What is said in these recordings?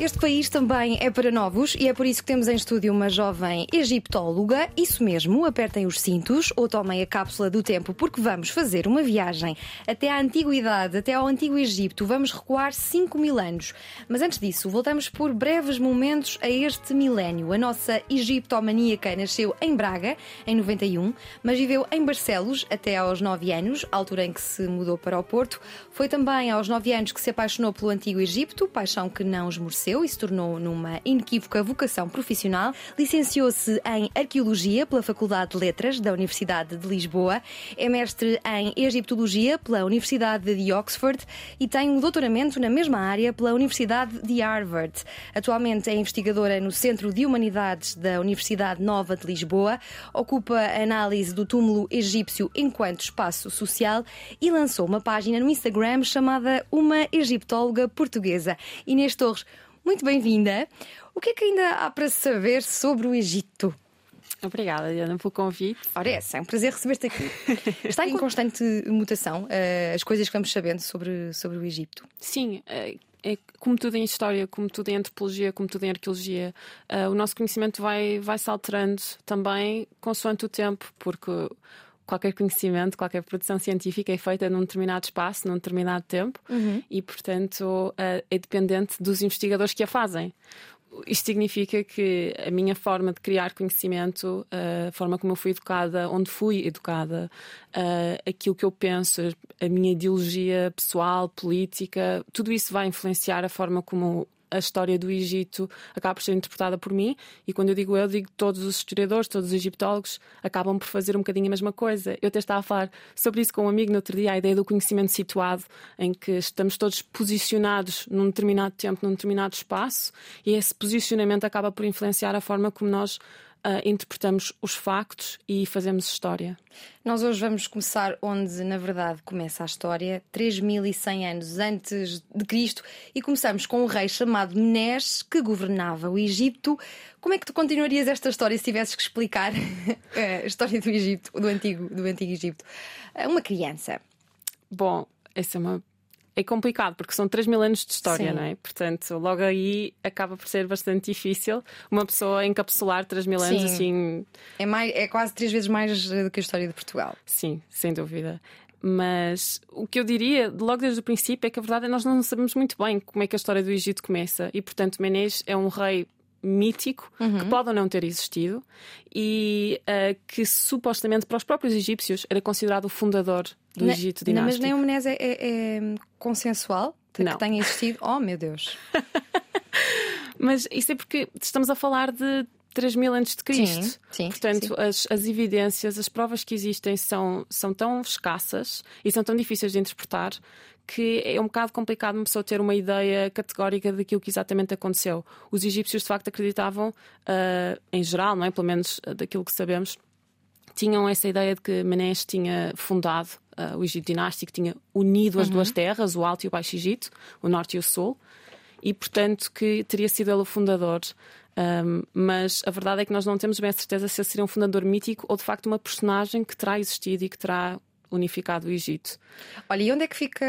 Este país também é para novos e é por isso que temos em estúdio uma jovem egiptóloga. Isso mesmo, apertem os cintos ou tomem a cápsula do tempo, porque vamos fazer uma viagem até à antiguidade, até ao antigo Egito. Vamos recuar 5 mil anos. Mas antes disso, voltamos por breves momentos a este milénio. A nossa egiptomaníaca nasceu em Braga, em 91, mas viveu em Barcelos até aos 9 anos, altura em que se mudou para o Porto. Foi também aos 9 anos que se apaixonou pelo antigo Egito, paixão que não esmoreceu e se tornou numa inequívoca vocação profissional. Licenciou-se em Arqueologia pela Faculdade de Letras da Universidade de Lisboa, é mestre em Egiptologia pela Universidade de Oxford e tem um doutoramento na mesma área pela Universidade de Harvard. Atualmente é investigadora no Centro de Humanidades da Universidade Nova de Lisboa, ocupa a análise do túmulo egípcio enquanto espaço social e lançou uma página no Instagram chamada Uma Egiptóloga Portuguesa. Inês Torres, muito bem-vinda. O que é que ainda há para saber sobre o Egito? Obrigada, Diana, pelo convite. Ora, é, é um prazer receber-te aqui. Está em constante mutação uh, as coisas que vamos sabendo sobre, sobre o Egito? Sim, é, é como tudo em história, como tudo em antropologia, como tudo em arqueologia. Uh, o nosso conhecimento vai, vai se alterando também consoante o tempo, porque qualquer conhecimento, qualquer produção científica é feita num determinado espaço, num determinado tempo uhum. e, portanto, é dependente dos investigadores que a fazem. Isto significa que a minha forma de criar conhecimento, a forma como eu fui educada, onde fui educada, aquilo que eu penso, a minha ideologia pessoal, política, tudo isso vai influenciar a forma como a história do Egito acaba por ser interpretada por mim, e quando eu digo eu, digo todos os historiadores, todos os egiptólogos acabam por fazer um bocadinho a mesma coisa. Eu até estava a falar sobre isso com um amigo no outro dia, a ideia do conhecimento situado, em que estamos todos posicionados num determinado tempo, num determinado espaço, e esse posicionamento acaba por influenciar a forma como nós uh, interpretamos os factos e fazemos história. Nós hoje vamos começar onde, na verdade, começa a história, 3100 anos antes de Cristo, e começamos com um rei chamado Menes que governava o Egito. Como é que tu continuarias esta história se tivesses que explicar a história do Egito, do antigo, do antigo Egito? Uma criança. Bom, essa é uma é complicado porque são 3 mil anos de história, Sim. não é? Portanto, logo aí acaba por ser bastante difícil uma pessoa encapsular 3 mil anos Sim. assim. É, mais, é quase três vezes mais eh, do que a história de Portugal. Sim, sem dúvida. Mas o que eu diria, logo desde o princípio, é que a verdade é que nós não sabemos muito bem como é que a história do Egito começa. E, portanto, Menés é um rei mítico uhum. que pode ou não ter existido e uh, que supostamente para os próprios egípcios era considerado o fundador do ne Egito dinástico. Mas nem o é, é, é consensual que, não. que tenha existido? Oh meu Deus! mas isso é porque estamos a falar de 3 mil antes de Cristo. Sim, sim, Portanto, sim. As, as evidências, as provas que existem são, são tão escassas e são tão difíceis de interpretar que é um bocado complicado uma pessoa ter uma ideia categórica daquilo que exatamente aconteceu. Os egípcios, de facto, acreditavam, uh, em geral, não é? pelo menos uh, daquilo que sabemos, tinham essa ideia de que Menes tinha fundado uh, o Egito dinástico, tinha unido as uhum. duas terras, o Alto e o Baixo Egito, o Norte e o Sul, e portanto que teria sido ele o fundador. Um, mas a verdade é que nós não temos bem a certeza se ele seria um fundador mítico ou de facto uma personagem que terá existido e que terá unificado o Egito. Olha, e onde é que fica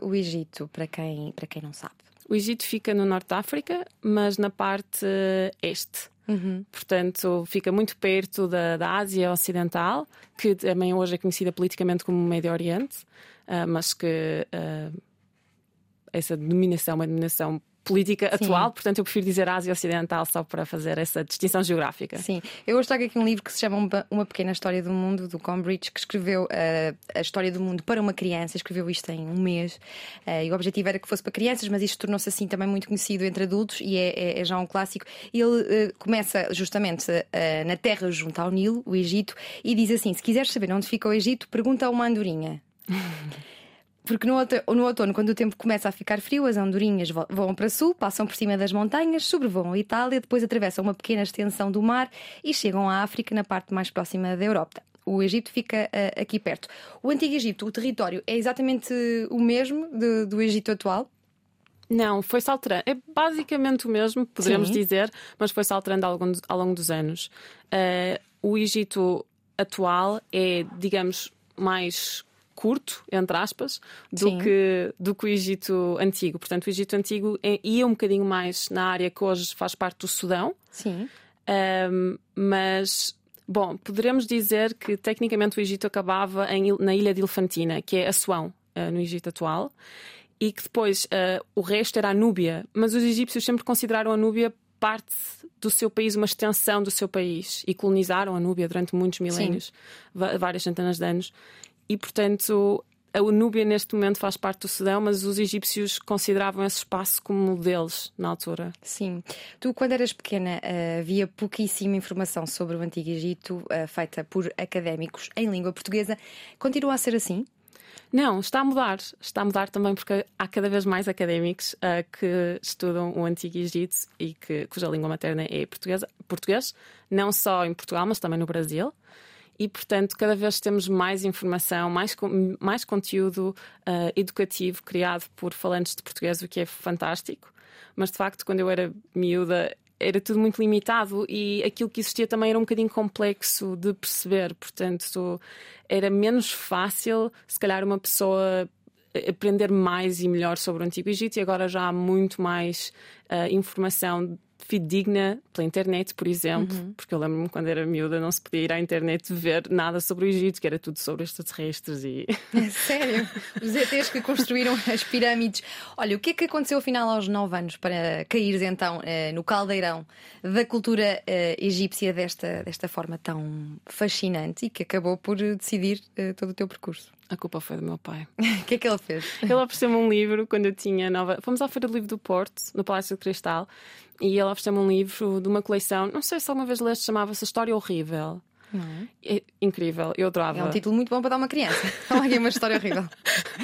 uh, o Egito, para quem, para quem não sabe? O Egito fica no norte da África, mas na parte uh, este. Uhum. Portanto, fica muito perto da, da Ásia Ocidental, que também hoje é conhecida politicamente como Médio Oriente, uh, mas que essa denominação é uma denominação política Sim. atual, portanto eu prefiro dizer Ásia Ocidental só para fazer essa distinção geográfica. Sim, eu hoje trago aqui um livro que se chama Uma Pequena História do Mundo, do Combridge, que escreveu uh, a história do mundo para uma criança, escreveu isto em um mês, uh, e o objetivo era que fosse para crianças, mas isto tornou-se assim também muito conhecido entre adultos e é, é, é já um clássico. Ele uh, começa justamente na terra junto ao Nilo, o Egito, e diz assim: se quiseres saber onde fica o Egito, pergunta a uma andorinha. Porque no outono, no outono, quando o tempo começa a ficar frio, as andorinhas voam para sul, passam por cima das montanhas, sobrevoam a Itália, depois atravessam uma pequena extensão do mar e chegam à África, na parte mais próxima da Europa. O Egito fica uh, aqui perto. O Antigo Egito, o território, é exatamente o mesmo de, do Egito atual? Não, foi-se alterando. É basicamente o mesmo, poderíamos Sim. dizer, mas foi-se alterando ao longo, ao longo dos anos. Uh, o Egito atual é, digamos, mais curto, entre aspas, do que, do que o Egito antigo. Portanto, o Egito antigo é, ia um bocadinho mais na área que hoje faz parte do Sudão. Sim. Um, mas, bom, poderemos dizer que tecnicamente o Egito acabava em, na ilha de Elefantina, que é Assuão, uh, no Egito atual e que depois uh, o resto era a Núbia, mas os egípcios sempre consideraram a Núbia parte do seu país, uma extensão do seu país e colonizaram a Núbia durante muitos milénios, várias centenas de anos. E portanto, a Núbia neste momento faz parte do Sudão, mas os egípcios consideravam esse espaço como deles na altura. Sim. Tu, quando eras pequena, uh, havia pouquíssima informação sobre o Antigo Egito uh, feita por académicos em língua portuguesa. Continua a ser assim? Não, está a mudar. Está a mudar também porque há cada vez mais académicos uh, que estudam o Antigo Egito e que, cuja língua materna é portuguesa, português, não só em Portugal, mas também no Brasil. E, portanto, cada vez temos mais informação, mais, mais conteúdo uh, educativo criado por falantes de português, o que é fantástico. Mas, de facto, quando eu era miúda, era tudo muito limitado e aquilo que existia também era um bocadinho complexo de perceber, portanto, era menos fácil, se calhar, uma pessoa aprender mais e melhor sobre o Antigo Egito e agora já há muito mais uh, informação fidedigna pela internet, por exemplo, uhum. porque eu lembro-me quando era miúda não se podia ir à internet ver nada sobre o Egito, que era tudo sobre extraterrestres e. É sério? Os ETs que construíram as pirâmides. Olha, o que é que aconteceu afinal aos 9 anos para caíres então eh, no caldeirão da cultura eh, egípcia desta, desta forma tão fascinante e que acabou por decidir eh, todo o teu percurso? A culpa foi do meu pai. O que é que ele fez? Ele ofereceu-me um livro quando eu tinha nova. Fomos à Feira do Livro do Porto, no Palácio de Cristal, e ele ofereceu-me um livro de uma coleção. Não sei se alguma vez leste, chamava-se História Horrível. É? é incrível, eu adorava. É um título muito bom para dar uma criança. Olha aqui uma história horrível.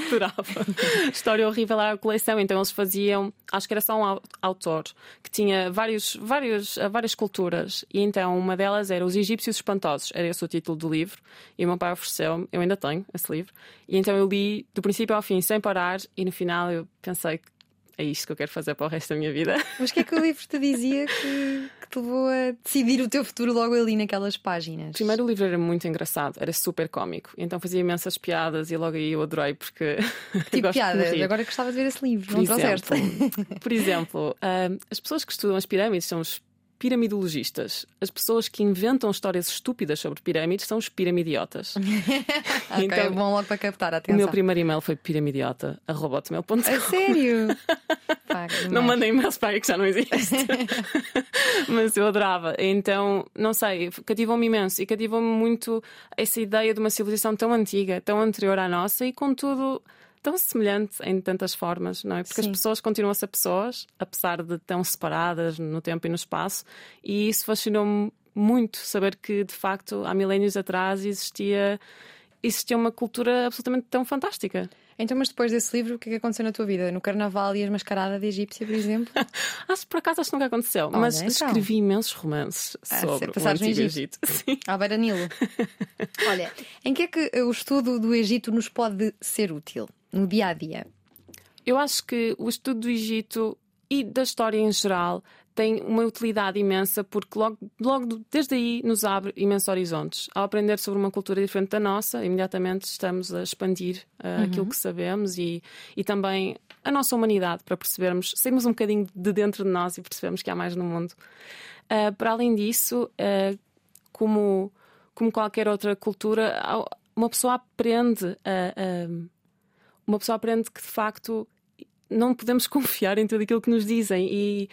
adorava. História horrível era a coleção, então eles faziam, acho que era só um autor que tinha vários, vários, várias culturas, e então uma delas era Os Egípcios Espantosos, era esse o título do livro, e o meu pai ofereceu-me, eu ainda tenho esse livro, e então eu li do princípio ao fim sem parar, e no final eu pensei que é isto que eu quero fazer para o resto da minha vida. Mas o que é que o livro te dizia que, que te levou a decidir o teu futuro logo ali naquelas páginas? Primeiro, o livro era muito engraçado, era super cómico, então fazia imensas piadas e logo aí eu adorei porque. Tipo piadas, agora gostava de ver esse livro, por não exemplo, Por exemplo, uh, as pessoas que estudam as pirâmides são os piramidologistas. As pessoas que inventam histórias estúpidas sobre pirâmides são os piramidiotas. ok, então, bom logo para captar a atenção. O meu primeiro e-mail foi piramidiota.com. A sério? Pá, não mandei e-mails para aí que já não existe. Mas eu adorava. Então, não sei, cativou-me imenso e cativou-me muito essa ideia de uma civilização tão antiga, tão anterior à nossa e, contudo, tão semelhante em tantas formas, não é? Porque Sim. as pessoas continuam a ser pessoas, apesar de tão separadas no tempo e no espaço, e isso fascinou-me muito saber que de facto há milénios atrás existia existia uma cultura absolutamente tão fantástica. Então, mas depois desse livro, o que é que aconteceu na tua vida? No Carnaval e as mascaradas de egípcia, por exemplo? acho por acaso acho que nunca aconteceu, Olha, mas então. escrevi imensos romances ah, sobre o Antigo Egito. Egito. Sim. À beira Nilo. Olha, em que é que o estudo do Egito nos pode ser útil? No dia a dia? Eu acho que o estudo do Egito e da história em geral tem uma utilidade imensa porque logo, logo desde aí nos abre imensos horizontes. Ao aprender sobre uma cultura diferente da nossa, imediatamente estamos a expandir uh, uhum. aquilo que sabemos e, e também a nossa humanidade para percebermos, sairmos um bocadinho de dentro de nós e percebermos que há mais no mundo. Uh, para além disso, uh, como, como qualquer outra cultura, uma pessoa aprende a uma pessoa aprende que de facto não podemos confiar em tudo aquilo que nos dizem e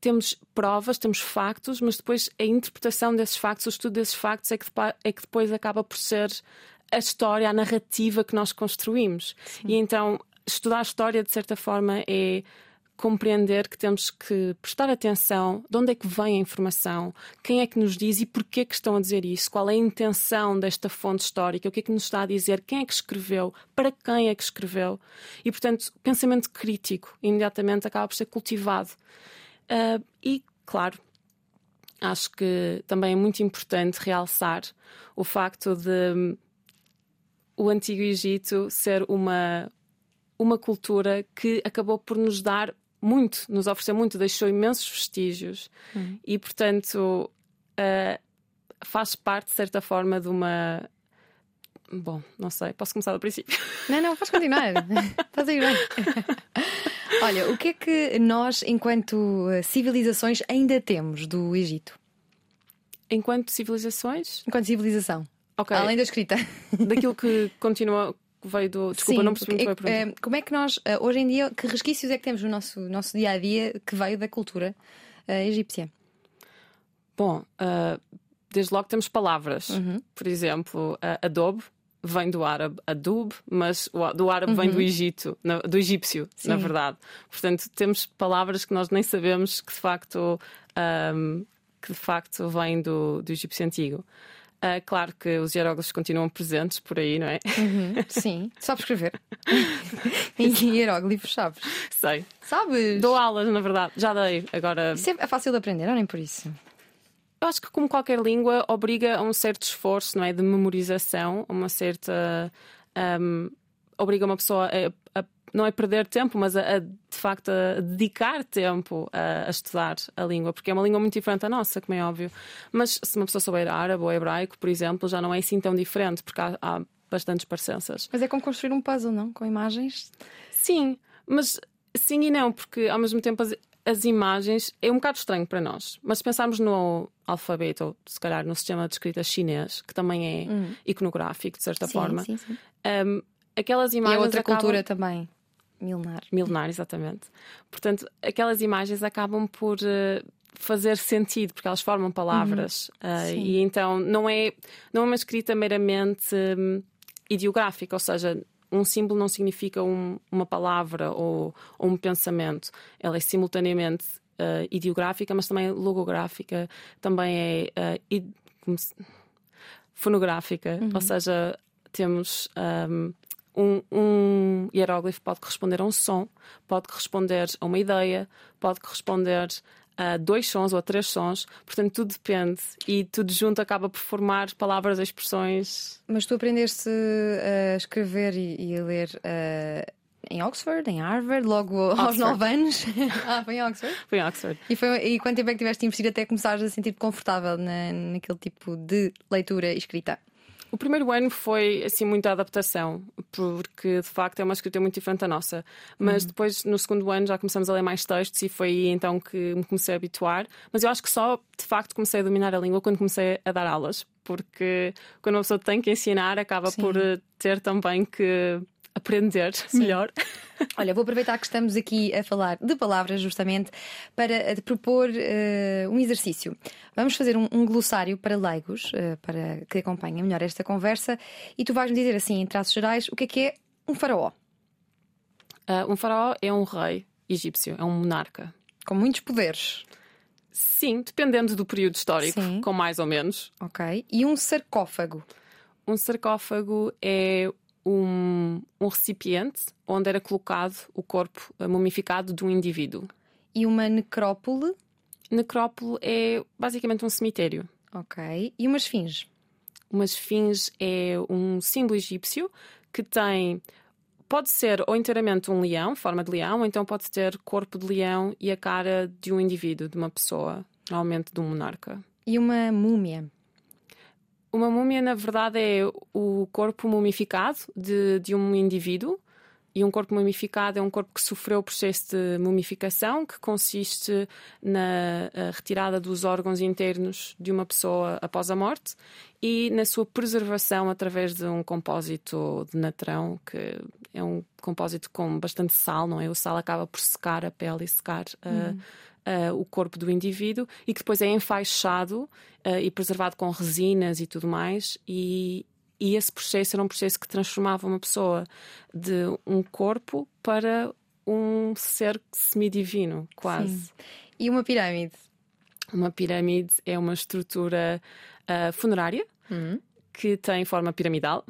temos provas, temos factos, mas depois a interpretação desses factos, o estudo desses factos é que, é que depois acaba por ser a história, a narrativa que nós construímos. Sim. E então estudar a história, de certa forma, é compreender que temos que prestar atenção de onde é que vem a informação, quem é que nos diz e porquê que estão a dizer isso, qual é a intenção desta fonte histórica, o que é que nos está a dizer, quem é que escreveu, para quem é que escreveu. E, portanto, o pensamento crítico imediatamente acaba por ser cultivado. Uh, e, claro, acho que também é muito importante realçar o facto de o Antigo Egito ser uma, uma cultura que acabou por nos dar muito, nos ofereceu muito, deixou imensos vestígios uhum. e, portanto, uh, faz parte, de certa forma, de uma. Bom, não sei, posso começar do princípio. Não, não, podes continuar. Estás a ir bem. Olha, o que é que nós, enquanto eh, civilizações, ainda temos do Egito? Enquanto civilizações? Enquanto civilização. Okay. Além da escrita. Daquilo que continua veio do. Desculpa, Sim, não percebi muito bem é, Como é que nós, eh, hoje em dia, que resquícios é que temos no nosso, nosso dia a dia que veio da cultura uh, egípcia? Bom, uh, desde logo temos palavras. Uhum. Por exemplo, uh, adobe vem do árabe adub, mas do árabe uhum. vem do uhum. Egito, do egípcio, Sim. na verdade. Portanto, temos palavras que nós nem sabemos que de facto, um, que de facto vêm do, do egípcio antigo. Uh, claro que os hieróglifos continuam presentes por aí, não é? Uhum, sim, sabes escrever. em hieróglifos, sabes? Sei. Sabes? Dou aulas, na verdade, já dei. Agora. Isso é fácil de aprender, é nem por isso? Eu acho que, como qualquer língua, obriga a um certo esforço, não é? De memorização, uma certa. Um, obriga uma pessoa a, a não é perder tempo, mas a, a, de facto a dedicar tempo a, a, estudar a língua, porque é uma língua muito diferente da nossa, como é óbvio. Mas se uma pessoa souber árabe ou hebraico, por exemplo, já não é assim tão diferente, porque há, há bastantes parecenças. Mas é como construir um puzzle, não? Com imagens? Sim, mas sim e não, porque ao mesmo tempo as, as imagens é um bocado estranho para nós. Mas se pensarmos no alfabeto, ou se calhar no sistema de escrita chinês, que também é hum. iconográfico, de certa sim, forma. Sim, sim. Um, aquelas imagens. E é outra acabam... cultura também. Milenar. Milenar, exatamente. Portanto, aquelas imagens acabam por uh, fazer sentido, porque elas formam palavras. Uhum. Uh, e então não é, não é uma escrita meramente um, ideográfica, ou seja, um símbolo não significa um, uma palavra ou, ou, um pensamento. Ela é simultaneamente uh, ideográfica, mas também logográfica, também é uh, se... fonográfica, uhum. ou seja, temos um, um, um hieróglifo pode corresponder a um som, pode corresponder a uma ideia, pode corresponder a dois sons ou a três sons, portanto tudo depende e tudo junto acaba por formar palavras, expressões. Mas tu aprendeste a escrever e, a ler uh, em Oxford, em Harvard, logo Oxford. aos nove anos? ah, foi em Oxford? Foi em Oxford. E, foi, e quanto tempo é que tiveste investir até começares a sentir-te confortável na, naquele tipo de leitura e escrita? O primeiro ano foi assim muita adaptação, porque de facto é uma escrita muito diferente da nossa. Mas uhum. depois, no segundo ano, já começamos a ler mais textos e foi aí então que me comecei a habituar. Mas eu acho que só de facto comecei a dominar a língua quando comecei a dar aulas, porque quando uma pessoa tem que ensinar, acaba Sim. por ter também que aprender Sim. melhor. Olha, vou aproveitar que estamos aqui a falar de palavras justamente para te propor uh, um exercício. Vamos fazer um, um glossário para leigos, uh, para que acompanhem melhor esta conversa, e tu vais-me dizer assim, em traços gerais, o que é que é um faraó? Uh, um faraó é um rei egípcio, é um monarca. Com muitos poderes. Sim, dependendo do período histórico, Sim. com mais ou menos. Ok. E um sarcófago? Um sarcófago é um, um recipiente onde era colocado o corpo mumificado de um indivíduo. E uma necrópole? Necrópole é basicamente um cemitério. Ok. E uma esfinge? Uma esfinge é um símbolo egípcio que tem. Pode ser ou inteiramente um leão, forma de leão, ou então pode ter corpo de leão e a cara de um indivíduo, de uma pessoa, normalmente de um monarca. E uma múmia? Uma múmia, na verdade, é o corpo mumificado de, de um indivíduo. E um corpo mumificado é um corpo que sofreu o processo de mumificação, que consiste na retirada dos órgãos internos de uma pessoa após a morte e na sua preservação através de um compósito de natrão, que é um compósito com bastante sal, não é? O sal acaba por secar a pele e secar uhum uh, o corpo do indivíduo e que depois é enfaixado uh, e preservado com resinas e tudo mais. E, e esse processo era um processo que transformava uma pessoa de um corpo para um ser semidivino, quase. Sim. E uma pirâmide? Uma pirâmide é uma estrutura uh, funerária. Uhum que tem forma piramidal,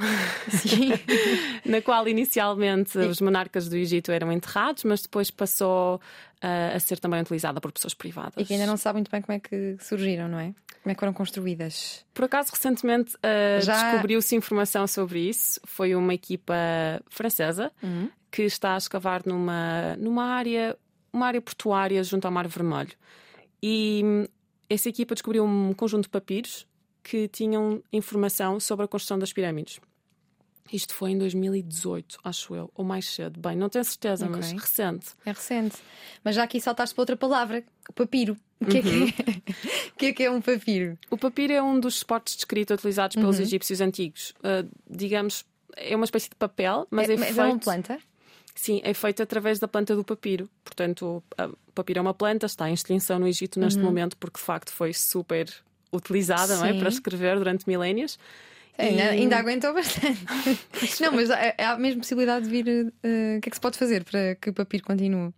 na qual inicialmente os monarcas do Egito eram enterrados, mas depois passou uh, a ser também utilizada por pessoas privadas. E que ainda não sabe muito bem como é que surgiram, não é? Como é que foram construídas? Por acaso, recentemente uh, Já... descobriu-se informação sobre isso. Foi uma equipa francesa uhum. que está a escavar numa, numa área, uma área portuária junto ao Mar Vermelho. E hum, essa equipa descobriu um conjunto de papiros que tinham informação sobre a construção das pirâmides. Isto foi em 2018, acho eu, ou mais cedo. Bem, não tenho certeza, okay. mas recente. É recente. Mas já aqui saltaste para outra palavra, o papiro. O que, uhum. é, que, é? o que é que é um papiro? O papiro é um dos suportes de escrita utilizados pelos uhum. egípcios antigos. Uh, digamos, é uma espécie de papel, mas é, é, mas feito... é uma planta? Sim, é feito através da planta do papiro. Portanto, o papiro é uma planta, está em extinção no Egito neste uhum. momento, porque de facto foi super utilizada não é? para escrever durante milénios. ainda, ainda, aguentou bastante. não, mas há, há a mesma possibilidade de vir. Uh, o que é que se pode fazer para que o papiro continue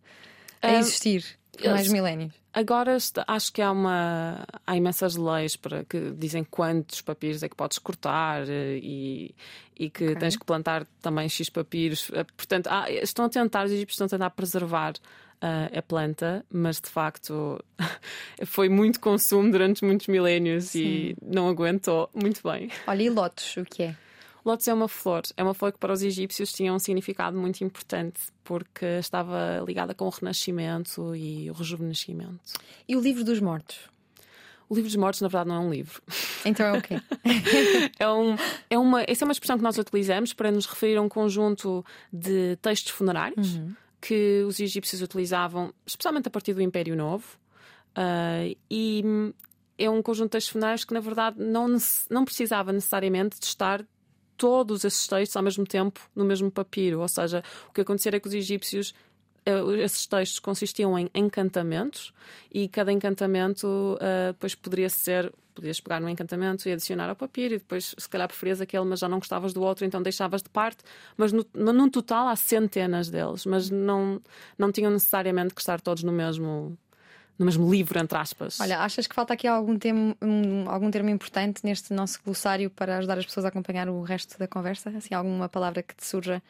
a uh, existir por mais milénios? Agora acho que há uma há imensas leis para que dizem quantos papiros é que podes cortar eh, e, e que okay. tens que plantar também X papiros. Portanto, há, estão a tentar, os egípcios estão a tentar preservar uh, a planta, mas de facto foi muito consumo durante muitos milénios Sim. e não aguentou muito bem. Olha, e lotos, o que é? Lotus é uma flor, é uma flor que para os egípcios tinha um significado muito importante, porque estava ligada com o renascimento e o rejuvenescimento. E o livro dos mortos? O livro dos mortos, na verdade, não é um livro. Então é o quê? é, um, é uma, essa é uma expressão que nós utilizamos para nos referir a um conjunto de textos funerários uhum que os egípcios utilizavam, especialmente a partir do Império Novo, uh, e é um conjunto de textos funerários que, na verdade, não, não precisava necessariamente de estar todos esses textos ao mesmo tempo no mesmo papiro. Ou seja, o que acontecia é que os egípcios uh, esses textos consistiam em encantamentos e cada encantamento uh, depois poderia ser podias pegar no encantamento e adicionar ao papiro e depois se calhar preferias aquele mas já não gostavas do outro então deixavas de parte mas no, no total há centenas deles mas não não tinham necessariamente que estar todos no mesmo no mesmo livro, entre aspas. Olha, achas que falta aqui algum termo, um, algum termo importante neste nosso glossário para ajudar as pessoas a acompanhar o resto da conversa? Assim, alguma palavra que te surja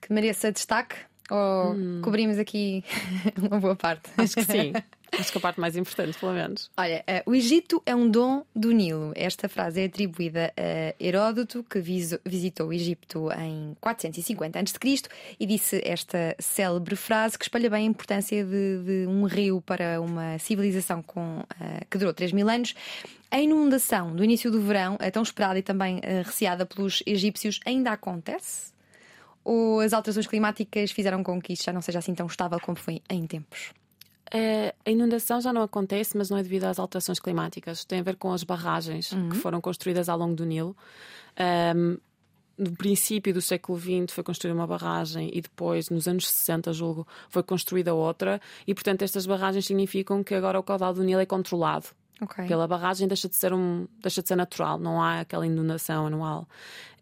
que mereça destaque? Ou hum. cobrimos aqui uma boa parte? Acho que sim. Acho que a parte mais importante, pelo menos. Olha, uh, o Egito é um dom do Nilo. Esta frase é atribuída a Heródoto, que visitou o Egito em 450 a.C. e disse esta célebre frase que espalha bem a importância de, de um rio para uma civilização com, uh, que durou 3 mil anos. A inundação do início do verão, tão esperada e também uh, receada pelos egípcios, ainda acontece? Ou as alterações climáticas fizeram com que isto já não seja assim tão estável como foi em tempos? A inundação já não acontece, mas não é devido às alterações climáticas. Tem a ver com as barragens uhum. que foram construídas ao longo do Nilo. Um, no princípio do século XX foi construída uma barragem e depois, nos anos 60, julgo, foi construída outra. E, portanto, estas barragens significam que agora o caudal do Nilo é controlado. Okay. Pela barragem deixa de ser um deixa de ser natural, não há aquela inundação anual.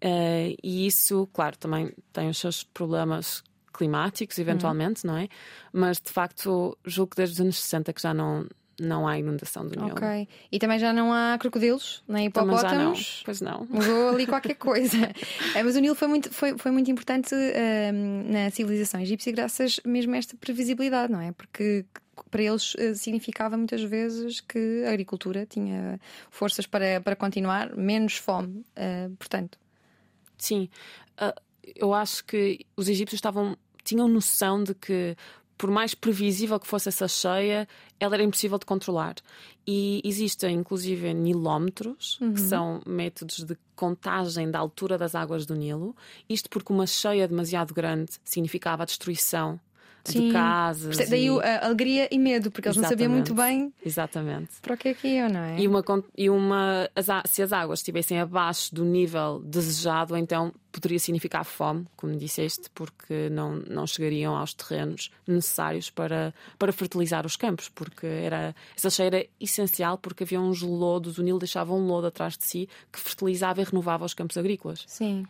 Uh, e isso, claro, também tem os seus problemas climáticos, eventualmente, uhum. não é? Mas de facto, julgo que desde os anos 60 que já não, não há inundação do Nilo. Ok. E também já não há crocodilos, nem hipopótamos? Não. Pois não. Mudou ali qualquer coisa. é, mas o Nilo foi muito, foi, foi muito importante uh, na civilização egípcia graças mesmo a esta previsibilidade, não é? Porque para eles uh, significava muitas vezes que a agricultura tinha forças para, para continuar, menos fome, uh, portanto. Sim. Uh, eu acho que os egípcios estavam tinham noção de que por mais previsível que fosse essa cheia, ela era impossível de controlar. E existem, inclusive, nilómetros, uhum. que são métodos de contagem da altura das águas do Nilo. Isto porque uma cheia demasiado grande significava a destruição Sim. de casas. Daí e... a alegria e medo, porque eles Exatamente. não sabiam muito bem Exatamente. para o que é que iam, não é? E, uma, e uma, se as águas estivessem abaixo do nível desejado, então poderia significar fome, como disseste, porque não, não chegariam aos terrenos necessários para, para fertilizar os campos, porque era, essa cheia era essencial porque havia uns lodos, o Nilo deixava um lodo atrás de si que fertilizava e renovava os campos agrícolas. Sim.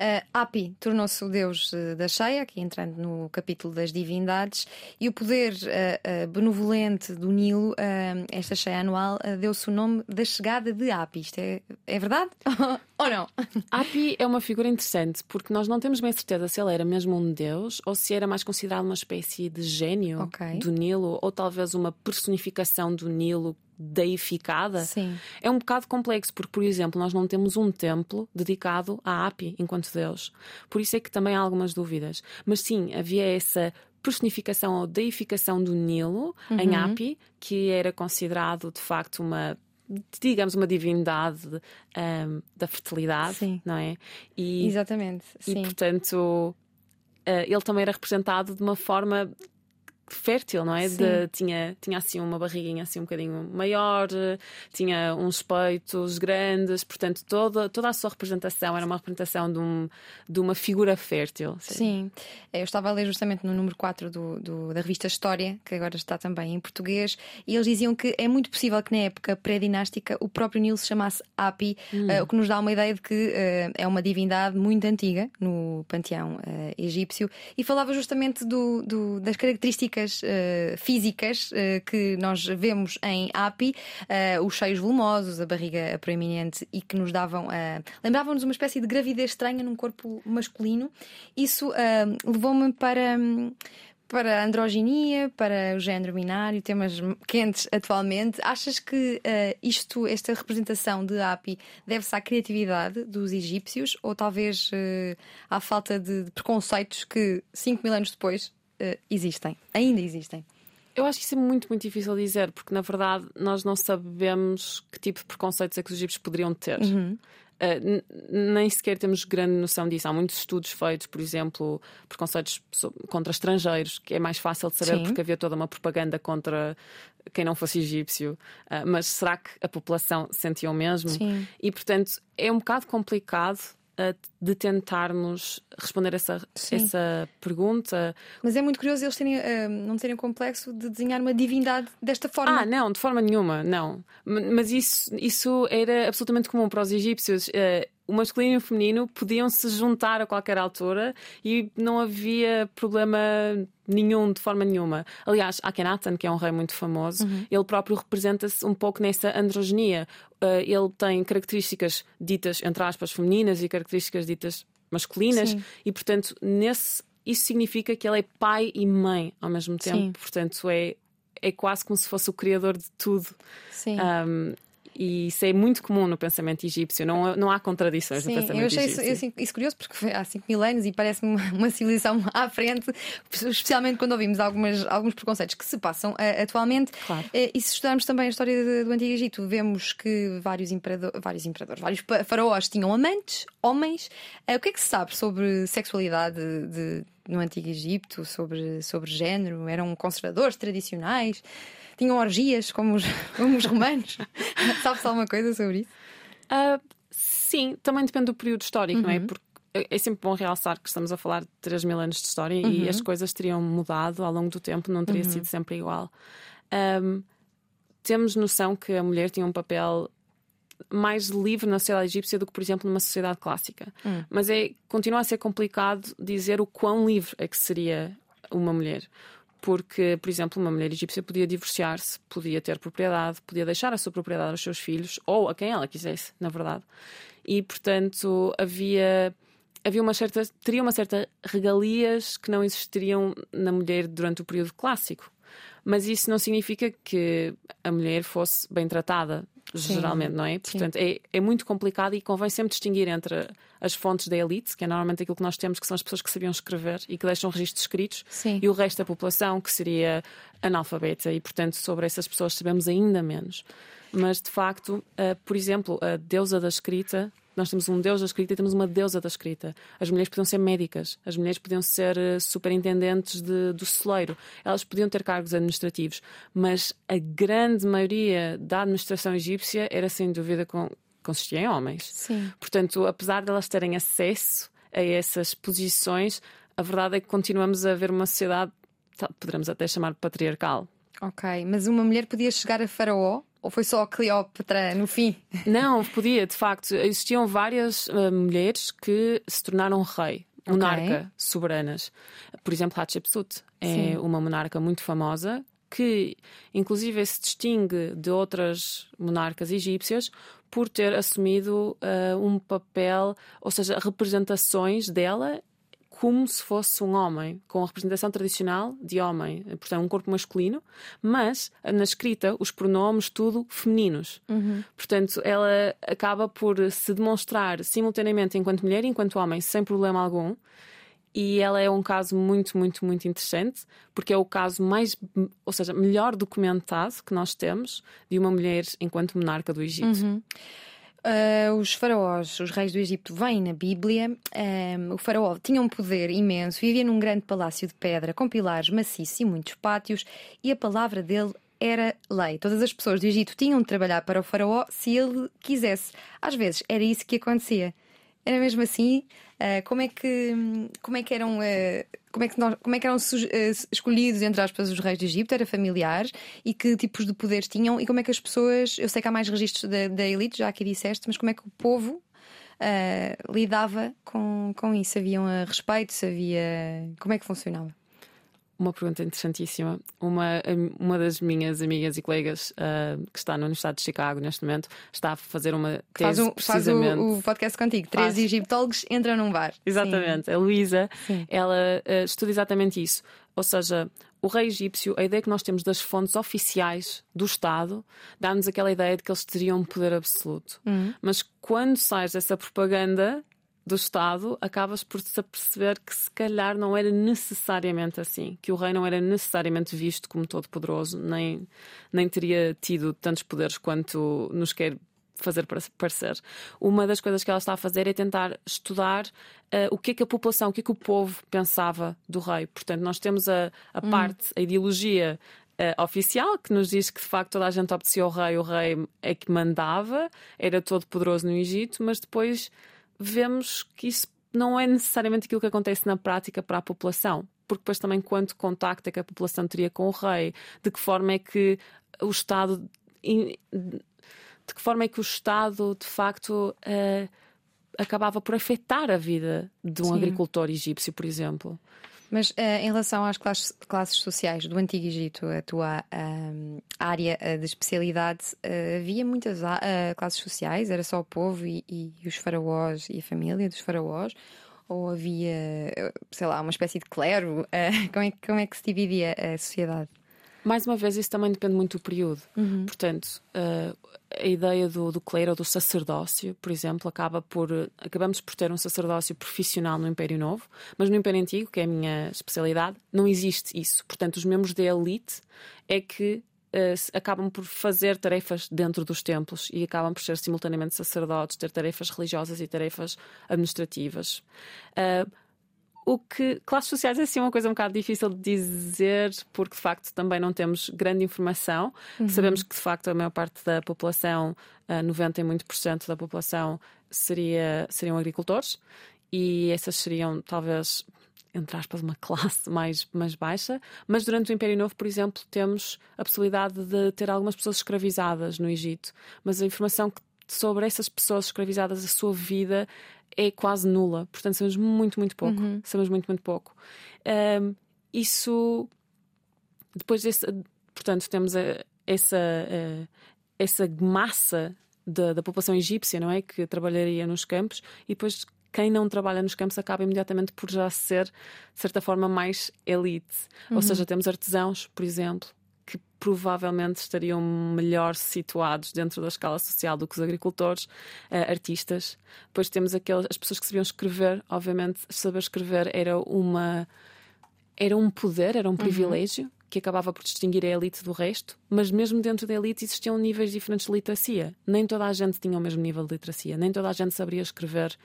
Uh, Api tornou-se o deus uh, da cheia, aqui entrando no capítulo das divindades, e o poder uh, benevolente do Nilo, esta cheia anual, deu-se o nome da chegada de Api. Isto é, é verdade ou não? Api é uma figura interessante porque nós não temos bem certeza se ele era mesmo um deus ou se era mais considerado uma espécie de gênio okay. do Nilo ou talvez uma personificação do Nilo deificada. Sim. É um bocado complexo porque, por exemplo, nós não temos um templo dedicado a Api enquanto deus. Por isso é que também há algumas dúvidas. Mas sim, havia essa personificação ou deificação do Nilo uhum. em Api, que era considerado de facto uma digamos, uma divindade um, da fertilidade, Sim. não é? E, Exatamente. E, Sim. portanto, uh, ele também era representado de uma forma fértil, não é? De, tinha, tinha assim uma barriguinha assim um bocadinho maior, tinha uns peitos grandes, portanto toda, toda a sua representação era uma representação de, um, de uma figura fértil. Sim. sim. eu estava a ler justamente no número 4 do, do, da revista História, que agora está também em português, e eles diziam que é muito possível que na época pré-dinástica o próprio Nilo se chamasse Api, hum. uh, o que nos dá uma ideia de que uh, é uma divindade muito antiga no panteão uh, egípcio, e falava justamente do, do das características uh, físicas uh, que nós vemos em API, uh, os cheios volumosos, a barriga proeminente e que nos davam. lembravam-nos uma espécie de gravidez estranha num corpo masculino. Isso levou-me para. Para a androginia, para o género binário, temas quentes atualmente. Achas que uh, isto, esta representação de API, deve-se à criatividade dos egípcios ou talvez uh, à falta de, de preconceitos que 5 mil anos depois uh, existem, ainda existem? Eu acho que isso é muito, muito difícil dizer, porque na verdade nós não sabemos que tipo de preconceitos é que os egípcios poderiam ter. Uhum. Uh, nem sequer temos grande noção disso. Há muitos estudos feitos, por exemplo, preconceitos contra estrangeiros, que é mais fácil de saber Sim. porque havia toda uma propaganda contra quem não fosse egípcio. Uh, mas será que a população sentia o mesmo? Sim. E portanto é um bocado complicado de tentarmos responder essa, essa pergunta. Mas é muito curioso eles terem, uh, não terem complexo de desenhar uma divindade desta forma. Ah, não, de forma nenhuma, não. Mas isso, isso era absolutamente comum para os egípcios. Uh, o masculino e o feminino podiam se juntar a qualquer altura e não havia problema nenhum, de forma nenhuma. Aliás, Akhenaten, que é um rei muito famoso, uhum. ele próprio representa-se um pouco nessa androgenia. Uh, ele tem características ditas, entre aspas, femininas e características ditas masculinas, Sim. e portanto, nesse, isso significa que ele é pai e mãe ao mesmo tempo. Sim. Portanto, é é quase como se fosse o criador de tudo. Sim. Um, e isso é muito comum no pensamento egípcio, não, não há contradições Sim, no pensamento egípcio. Eu achei isso, isso, curioso porque foi há 5 mil anos e parece-me uma, uma, civilização à frente, especialmente quando ouvimos algumas, alguns preconceitos que se passam uh, atualmente. Claro. Uh, e se estudarmos também a história do, do Antigo Egito, vemos que vários, imperador, vários imperadores, vários faraós tinham amantes, homens. Uh, o que é que se sabe sobre sexualidade de, no Antigo Egito, sobre, sobre género? Eram conservadores tradicionais? Tinham orgias como os, como os romanos? Sabe-se alguma coisa sobre isso? Uh, sim, também depende do período histórico, uhum. não é? Uhum. Porque é sempre bom realçar que estamos a falar de 3 mil anos de história uhum. e as coisas teriam mudado ao longo do tempo, não teria uhum. sido sempre igual. Um, temos noção que a mulher tinha um papel mais livre na sociedade egípcia do que, por exemplo, numa sociedade clássica. Hum. Mas é, continua a ser complicado dizer o quão livre é que seria uma mulher porque, por exemplo, uma mulher egípcia podia divorciar-se, podia ter propriedade, podia deixar a sua propriedade aos seus filhos ou a quem ela quisesse, na verdade. E, portanto, havia havia uma certa teria uma certa regalias que não existiriam na mulher durante o período clássico. Mas isso não significa que a mulher fosse bem tratada Sim. geralmente, não é? Portanto, é, é muito complicado e convém sempre distinguir entre as fontes da elite, que é normalmente aquilo que nós temos, que são as pessoas que sabiam escrever e que deixam registros escritos, Sim. e o resto da população, que seria analfabeta, e portanto sobre essas pessoas sabemos ainda menos. Mas de facto, uh, por exemplo, a deusa da escrita nós temos um deus da escrita e temos uma deusa da escrita. As mulheres podiam ser médicas, as mulheres podiam ser uh, superintendentes de, do celeiro, elas podiam ter cargos administrativos, mas a grande maioria da administração egípcia era sem dúvida com, consistia em homens. Sim. Portanto, apesar de elas terem acesso a essas posições, a verdade é que continuamos a ver uma sociedade, poderemos até chamar patriarcal. Ok, mas uma mulher podia chegar a faraó? Ou foi só a Cleópatra no fim? Não, podia, de facto. Existiam várias uh, mulheres que se tornaram rei, monarca, okay. soberanas. Por exemplo, Hatshepsut é Sim. uma monarca muito famosa que, inclusive, se distingue de outras monarcas egípcias por ter assumido uh, um papel, ou seja, representações dela como se fosse um homem, com a representação tradicional de homem, portanto, um corpo masculino, mas na escrita, os pronomes, tudo femininos. Uhum. Portanto, ela acaba por se demonstrar simultaneamente enquanto mulher e enquanto homem, sem problema algum. E ela é um caso muito, muito, muito interessante, porque é o caso mais, ou seja, melhor documentado que nós temos de uma mulher enquanto monarca do Egito. Uhum. Uh, os faraós, os reis do Egito, vêm na Bíblia. Um, o faraó tinha um poder imenso, vivia num grande palácio de pedra com pilares maciços e muitos pátios, e a palavra dele era lei. Todas as pessoas do Egito tinham de trabalhar para o faraó se ele quisesse. Às vezes era isso que acontecia. Era mesmo assim? Uh, como é que como é que eram uh, como é que nós, como é que eram uh, escolhidos entre aspas os reis de Egito? Era familiares e que tipos de poderes tinham e como é que as pessoas? Eu sei que há mais registros da, elite, já aqui disseste, mas como é que o povo lidava com, com isso? Havia um respeito? Havia como é que funcionava? Uma pergunta interessantíssima. Uma, uma das minhas amigas e colegas uh, que está na Universidade de Chicago neste momento está a fazer uma tese faz, um, precisamente... faz o, o, podcast contigo. Faz. Três egiptólogos entram num bar. Exatamente. Sim. A Luísa, ela uh, estuda exatamente isso. Ou seja, o rei egípcio, a ideia que nós temos das fontes oficiais do Estado, dá-nos aquela ideia de que eles teriam um poder absoluto. Uhum. Mas quando sais dessa propaganda, do Estado, acabas por se aperceber que se calhar não era necessariamente assim, que o rei não era necessariamente visto como todo poderoso, nem, nem teria tido tantos poderes quanto nos quer fazer parecer. Uma das coisas que ela está a fazer é tentar estudar uh, o que é que a população, o que é que o povo pensava do rei. Portanto, nós temos a, a hum. parte, a ideologia Uh, oficial que nos diz que de facto toda a gente obedecia ao rei, o rei é que mandava, era todo poderoso no Egito, mas depois vemos que isso não é necessariamente aquilo que acontece na prática para a população. Porque depois também quanto contacto é que a população teria com o rei, de que forma é que o Estado de que forma é que o Estado de facto uh, acabava por afetar a vida de um Sim. agricultor egípcio, por exemplo. Mas uh, em relação às classes, classes, sociais do Antigo Egito, a tua uh, área uh, de especialidade, havia muitas classes sociais? Era só o povo e, e, os faraós e a família dos faraós? Ou havia, sei lá, uma espécie de clero? como, é, como é que se dividia a sociedade? Mais uma vez, isso também depende muito do período. Uhum. Portanto, uh, a ideia do, do clero do sacerdócio, por exemplo, acaba por. Acabamos por ter um sacerdócio profissional no Império Novo, mas no Império Antigo, que é a minha especialidade, não existe isso. Portanto, os membros da elite é que uh, acabam por fazer tarefas dentro dos templos e acabam por ser simultaneamente sacerdotes, ter tarefas religiosas e tarefas administrativas. Uh, o que classes sociais é assim uma coisa um bocado difícil de dizer, porque de facto também não temos grande informação. Uhum. Sabemos que de facto a maior parte da população, uh, 90 e muito por cento da população, seria, seriam agricultores e essas seriam talvez entre aspas, uma classe mais, mais baixa, mas durante o Império Novo, por exemplo, temos a possibilidade de ter algumas pessoas escravizadas no Egito. Mas a informação sobre essas pessoas escravizadas, a sua vida, é quase nula. Portanto, sabemos muito, muito pouco. Uhum. Sabemos muito, muito pouco. Um, isso. Depois desse. Portanto, temos a, essa, a, essa massa da, da população egípcia, não é? Que trabalharia nos campos e depois quem não trabalha nos campos acaba imediatamente por já ser, de certa forma, mais elite. Uhum. Ou seja, temos artesãos, por exemplo, provavelmente estariam melhor situados dentro da escala social do que os agricultores, uh, artistas. Depois temos aqueles, as pessoas que sabiam escrever, obviamente, saber escrever era uma era um poder, era um uhum. privilégio uhum. que acabava por distinguir a elite do resto, mas mesmo dentro da elite existiam níveis diferentes de literacia. Nem toda a gente tinha o mesmo nível de literacia, nem toda a gente sabia escrever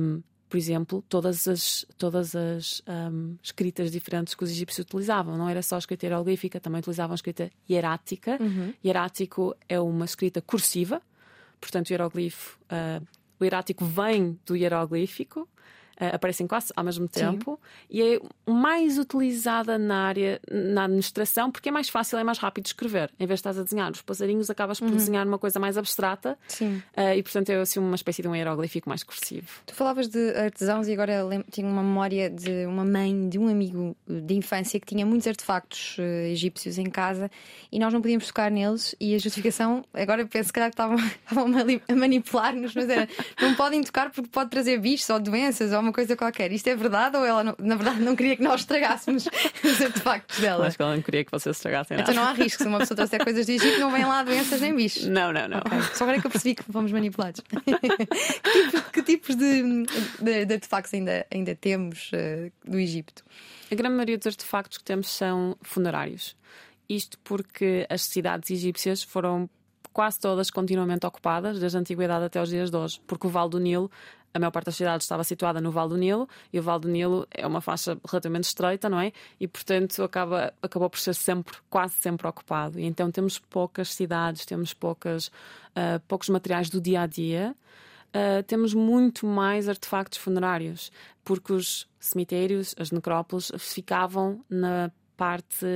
um, por exemplo, todas as, todas as um, escritas diferentes que os egípcios utilizavam. Não era só a escrita hieroglífica, também utilizavam a escrita hierática. Uhum. Hierático é uma escrita cursiva, portanto, o hieroglifo, uh, o hierático vem do hieroglífico. Uh, aparecem quase ao mesmo tempo Sim. e é mais utilizada na área, na administração, porque é mais fácil, é mais rápido escrever. Em vez de estás a desenhar os passarinhos, acabas por uhum. desenhar uma coisa mais abstrata Sim. Uh, e, portanto, é assim uma espécie de um hieroglífico mais cursivo. Tu falavas de artesãos e agora tinha uma memória de uma mãe de um amigo de infância que tinha muitos artefactos uh, egípcios em casa e nós não podíamos tocar neles e a justificação, agora penso que estavam, estavam a manipular-nos, mas era não podem tocar porque pode trazer bichos ou doenças ou uma coisa qualquer. Isto é verdade ou ela, não, na verdade, não queria que nós estragássemos os artefactos dela? Acho que ela não queria que vocês estragassem nada. Então não há risco. Se uma pessoa trouxer coisas do Egito, não vêm lá doenças nem bichos. Não, não, não. Okay. Só agora é que eu percebi que fomos manipulados. que, tipo, que, tipos de, de, de, artefactos ainda, ainda temos uh, do Egito? A grande maioria dos artefactos que temos são funerários. Isto porque as cidades egípcias foram quase todas continuamente ocupadas, desde a antiguidade até os dias de hoje, porque o Vale do Nilo a maior parte das cidades estava situada no Vale do Nilo e o Vale do Nilo é uma faixa relativamente estreita, não é? E portanto acaba, acabou por ser sempre, quase sempre ocupado. E então temos poucas cidades, temos poucas, uh, poucos materiais do dia a dia. Uh, temos muito mais artefactos funerários, porque os cemitérios, as necrópolis, ficavam na parte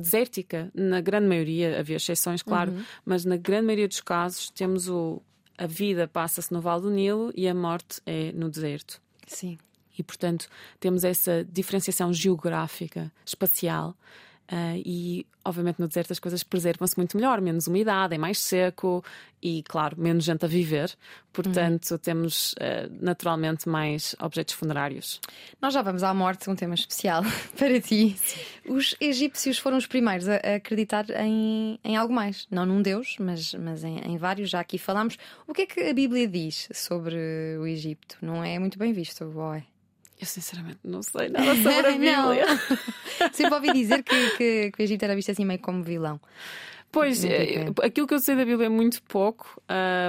desértica, na grande maioria, havia exceções, claro, uhum. mas na grande maioria dos casos temos o, a vida passa-se no Vale do Nilo e a morte é no deserto. Sim. E, portanto, temos essa diferenciação geográfica, espacial, Uh, e, obviamente, no deserto as coisas preservam-se muito melhor, menos umidade, é mais seco e, claro, menos gente a viver. Portanto, uhum. temos uh, naturalmente mais objetos funerários. Nós já vamos à morte, um tema especial para ti. Os egípcios foram os primeiros a, acreditar em, em algo mais, não num Deus, mas, mas em, em vários. Já aqui falamos. O que é que a Bíblia diz sobre o Egito? Não é muito bem visto, ou é? Eu sinceramente não sei nada sobre a Bíblia. Sempre ouvi dizer que, que, que o Egito era visto assim meio como vilão. Pois, é, aquilo que eu sei da Bíblia é muito pouco.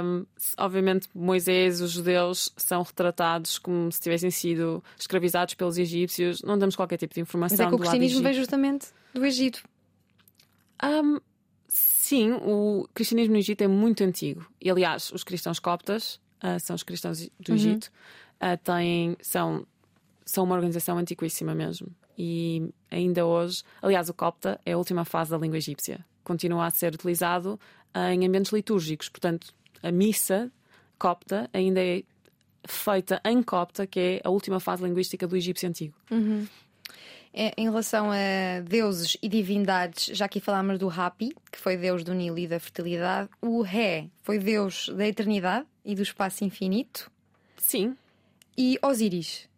Um, obviamente, Moisés, os judeus são retratados como se tivessem sido escravizados pelos egípcios. Não temos qualquer tipo de informação. Mas é que o cristianismo vem justamente do Egito. Um, sim, o cristianismo no Egito é muito antigo. E, aliás, os cristãos coptas uh, são os cristãos do uhum. Egito. Uhum. Uh, têm, são são uma organização antiquíssima mesmo. E ainda hoje, aliás, o copta é a última fase da língua egípcia. Continua a ser utilizado em ambientes litúrgicos. Portanto, a missa copta ainda é feita em copta, que é a última fase linguística do egípcio antigo. Uhum. É, em relação a deuses e divindades, já aqui falámos do Hapi, que foi deus do Nilo e da fertilidade. O Ré foi deus da eternidade e do espaço infinito. Sim. E Osíris,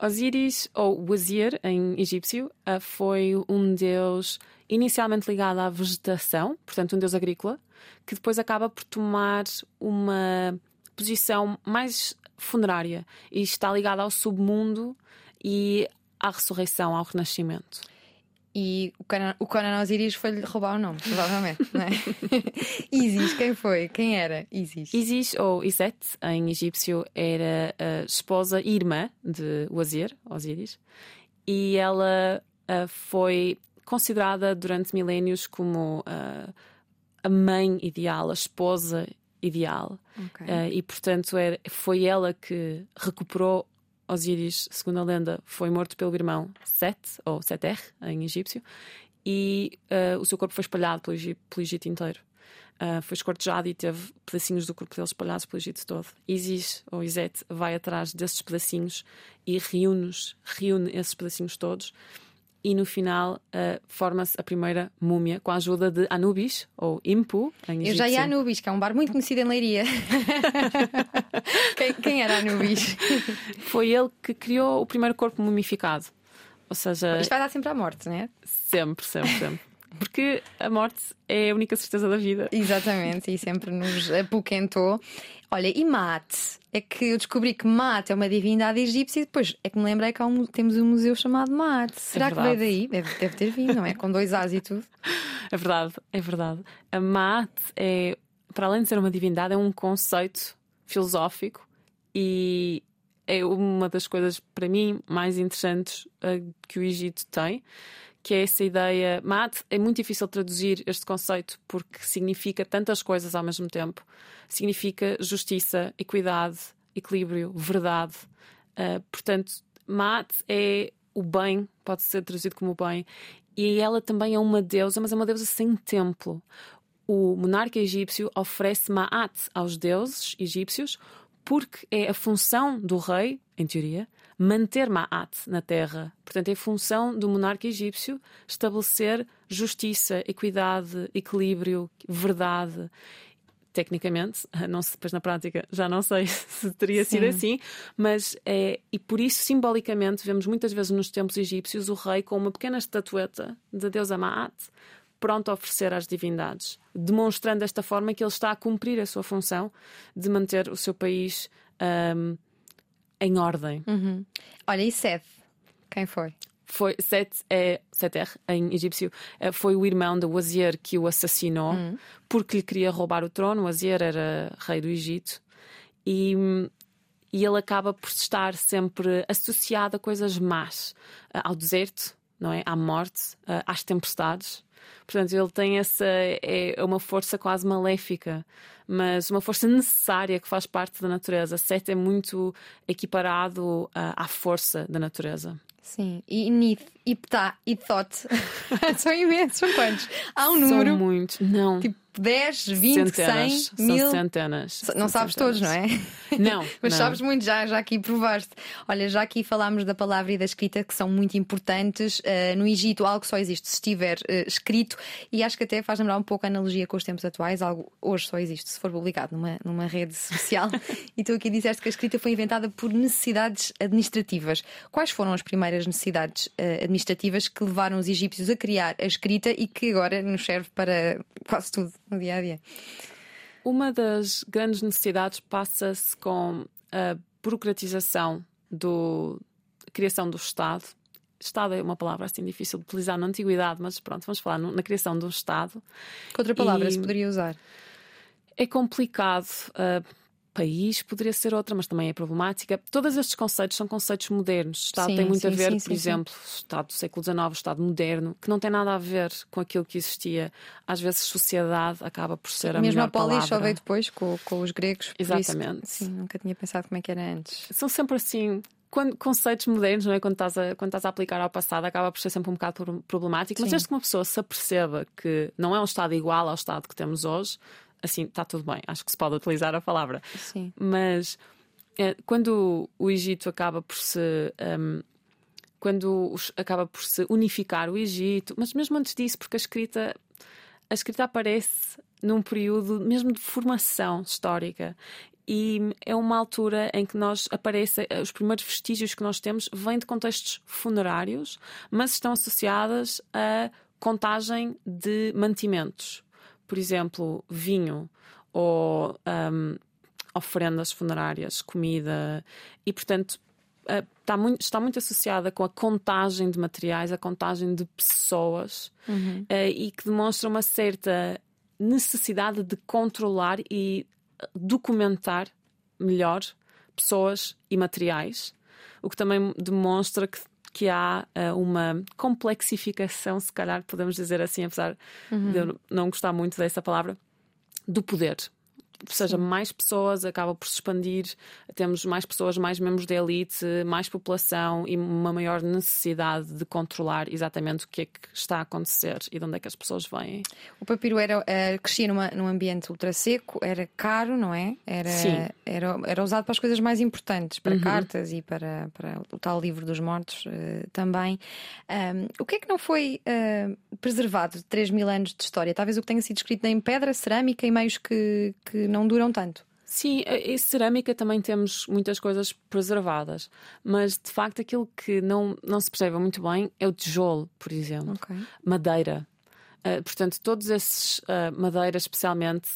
Osíris, ou Wazir em egípcio, eh, foi um deus inicialmente ligado à vegetação, portanto, um deus agrícola, que depois acaba por tomar uma posição mais funerária e está ligado ao submundo e à ressurreição, ao renascimento. E o Conan, o Conan Osiris foi-lhe roubar o nome, provavelmente, não é? Isis, quem foi? Quem era Isis? Isis, ou Iset, em egípcio, era a esposa e irmã de Wazir, Osiris, e ela uh, foi considerada durante milénios como uh, a mãe ideal, a esposa ideal. Okay. Uh, e, portanto, era, foi ela que recuperou Osíris, segundo a lenda, foi morto pelo irmão Set, ou Seter, em egípcio, e uh, o seu corpo foi espalhado pelo pelo Egito inteiro. Uh, foi escortejado e teve pedacinhos do corpo dele espalhados pelo Egito todo. Isis, ou Iset, vai atrás desses pedacinhos e reúne, reúne esses pedacinhos todos e no final uh, forma-se a primeira múmia com a ajuda de Anubis, ou Impu, em Eu já ia a Anubis, que é um bar muito conhecido em Leiria. quem, quem, era Anubis? Foi ele que criou o primeiro corpo mumificado. Ou seja. Isto vai dar sempre à morte, não é? Sempre, sempre, sempre. Porque a morte é a única certeza da vida. Exatamente, e sempre nos apoquentou. Olha, e Mate? É que eu descobri que Mate é uma divindade egípcia e depois é que me lembrei que um, temos um museu chamado Mate. Será é que veio daí? Deve, deve, ter vindo, não é? Com dois As e tudo. É verdade, é verdade. A Mate é, para além de ser uma divindade, é um conceito filosófico e é uma das coisas, para mim, mais interessantes uh, que o Egito tem que é essa ideia. Mat é muito difícil traduzir este conceito porque significa tantas coisas ao mesmo tempo. Significa justiça, equidade, equilíbrio, verdade. Uh, portanto, Maat é o bem, pode ser traduzido como o bem, e ela também é uma deusa, mas é uma deusa sem templo. O monarca egípcio oferece Maat aos deuses egípcios porque é a função do rei, em teoria, manter Ma'at na terra. Portanto, é função do monarca egípcio estabelecer justiça, equidade, equilíbrio, verdade. Tecnicamente, não se, depois na prática já não sei se teria Sim. sido assim, mas é, e por isso, simbolicamente, vemos muitas vezes nos templos egípcios o rei com uma pequena estatueta da deusa Ma'at pronto a oferecer às divindades, demonstrando desta forma que ele está a cumprir a sua função de manter o seu país um, em ordem. Uhum. Olha, e Seth? Quem foi? Foi Set, é, Seter, em egípcio, é, foi o irmão de Wazir que o assassinou uhum. porque lhe queria roubar o trono. Wazir era rei do Egito e, e ele acaba por estar sempre associado a coisas más, ao deserto, não é? à morte, às tempestades. Portanto, ele tem essa. É uma força quase maléfica, mas uma força necessária que faz parte da natureza. Sete é muito equiparado à, à força da natureza. Sim, e Nith, e Ptah, e Thot. são imensos, são quantos? Há um número. São muitos, não. Tipo, 10, 20, centenas, 100, mil. Centenas. Não sabes centenas. todos, não é? Não. Mas não. sabes muito já, já aqui provaste. Olha, já aqui falámos da palavra e da escrita que são muito importantes. Uh, no Egito, algo só existe se estiver uh, escrito, e acho que até faz lembrar um pouco a analogia com os tempos atuais. Algo hoje só existe se for publicado numa, numa rede social. e tu aqui disseste que a escrita foi inventada por necessidades administrativas. Quais foram as primeiras necessidades uh, administrativas que levaram os egípcios a criar a escrita e que agora nos serve para quase tudo no dia a dia? Uma das grandes necessidades passa-se com a burocratização da criação do Estado. Estado é uma palavra assim difícil de utilizar na antiguidade, mas pronto, vamos falar na criação do Estado. Que outra palavra e se poderia usar? É complicado. Uh, país poderia ser outra, mas também é problemática. Todos estes conceitos são conceitos modernos. O Estado sim, tem muito sim, a ver, sim, por exemplo, o Estado do século XIX, Estado moderno, que não tem nada a ver com aquilo que existia. Às vezes, sociedade acaba por ser a Mesmo melhor a polis palavra. só veio depois com, com os gregos. Exatamente. Isso, sim, nunca tinha pensado como é que era antes. São sempre assim. Quando, conceitos modernos, não é? Quando estás, a, quando estás a aplicar ao passado, acaba por ser sempre um bocado problemático. Mas desde que uma pessoa se aperceba que não é um Estado igual ao Estado que temos hoje, assim, está tudo bem, acho que se pode utilizar a palavra. Sim. Mas é, quando o Egito acaba por se. Um, quando acaba por se unificar o Egito, mas mesmo antes disso, porque a escrita, a escrita aparece num período mesmo de formação histórica e é uma altura em que nós aparecem os primeiros vestígios que nós temos vêm de contextos funerários, mas estão associadas a contagem de mantimentos por exemplo, vinho ou um, oferendas funerárias, comida, e portanto está muito, está muito associada com a contagem de materiais, a contagem de pessoas, uhum. e que demonstra uma certa necessidade de controlar e documentar melhor pessoas e materiais, o que também demonstra que que há uh, uma complexificação, se calhar podemos dizer assim, apesar uhum. de eu não gostar muito dessa palavra, do poder seja, mais pessoas, acaba por se expandir, temos mais pessoas, mais membros da elite, mais população e uma maior necessidade de controlar exatamente o que é que está a acontecer e de onde é que as pessoas vêm. O papiro era, era crescia numa, num ambiente ultra seco, era caro, não é? Era, Sim. era, era usado para as coisas mais importantes, para uhum. cartas e para, para o tal livro dos mortos uh, também. Um, o que é que não foi uh, preservado de 3 mil anos de história? Talvez o que tenha sido escrito em pedra, cerâmica e meios que, que não duram tanto. Sim, em cerâmica também temos muitas coisas preservadas, mas de facto aquilo que não, não se percebe muito bem é o tijolo, por exemplo, okay. madeira. Uh, portanto, todos esses uh, madeiras, especialmente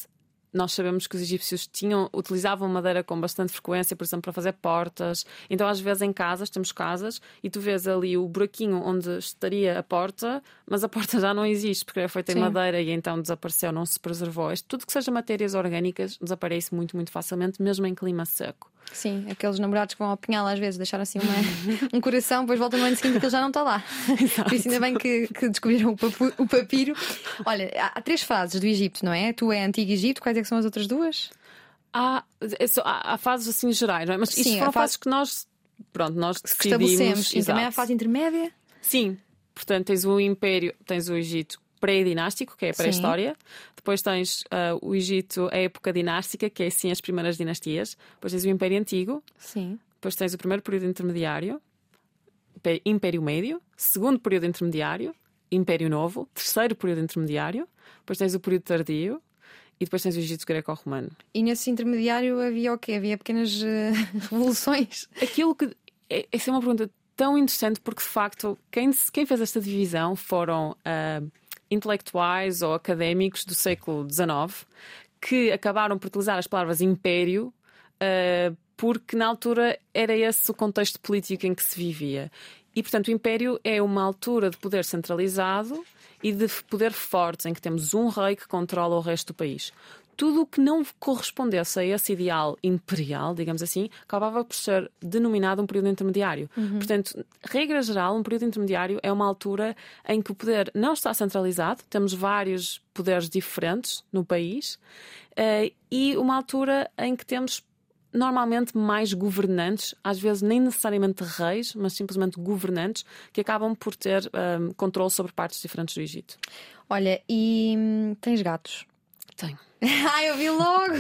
nós sabemos que os egípcios tinham, utilizavam madeira com bastante frequência, por exemplo, para fazer portas. Então, às vezes, em casas, temos casas, e tu vês ali o buraquinho onde estaria a porta, mas a porta já não existe, porque é feita em madeira e então desapareceu, não se preservou. Isto, tudo que seja matérias orgânicas desaparece muito, muito facilmente, mesmo em clima seco. Sim, aqueles namorados que vão ao pinhal às vezes deixar assim uma, um coração, depois voltam no ano seguinte que ele já não está lá. Exato. Por isso ainda bem que, que descobriram o, papu, o, papiro. Olha, há, três fases do Egito, não é? Tu é Antigo Egito, quais é que são as outras duas? Há, há, há fases assim gerais, não é? Mas Sim, isto foram fase... fases que nós pronto, nós decidimos. estabelecemos. E também há a Exato. fase intermédia. Sim, portanto tens o Império, tens o Egito pré-dinástico, que é a pré-história. Depois tens ah, o Egito, a época dinástica, que é sim as primeiras dinastias. Depois tens o Império Antigo. Sim. Depois tens o primeiro período intermediário, Impé- Império Médio. Segundo período intermediário, Império Novo. Terceiro período intermediário. Depois tens o período tardio. E depois tens o Egito Greco-Romano. E nesse intermediário havia o quê? Havia pequenas eh, revoluções. Aquilo que. é- Essa é uma pergunta tão interessante porque, de facto, quem, quem fez esta divisão foram ah, intelectuais ou académicos do século XIX que acabaram por utilizar as palavras império ah, porque, na altura, era esse o contexto político em que se vivia. E, portanto, o império é uma altura de poder centralizado e de poder forte, em que temos um rei que controla o resto do país tudo o que não correspondesse a esse ideal imperial, digamos assim, acabava por ser denominado um período intermediário. Portanto, regra geral, um período intermediário é uma altura em que o poder não está centralizado, temos vários poderes diferentes no país, eh, e uma altura em que temos normalmente mais governantes, às vezes nem necessariamente reis, mas simplesmente governantes, que acabam por ter eh, controle sobre partes diferentes do Egito. Olha, e hum, tens gatos? Tenho. ah, eu vi logo!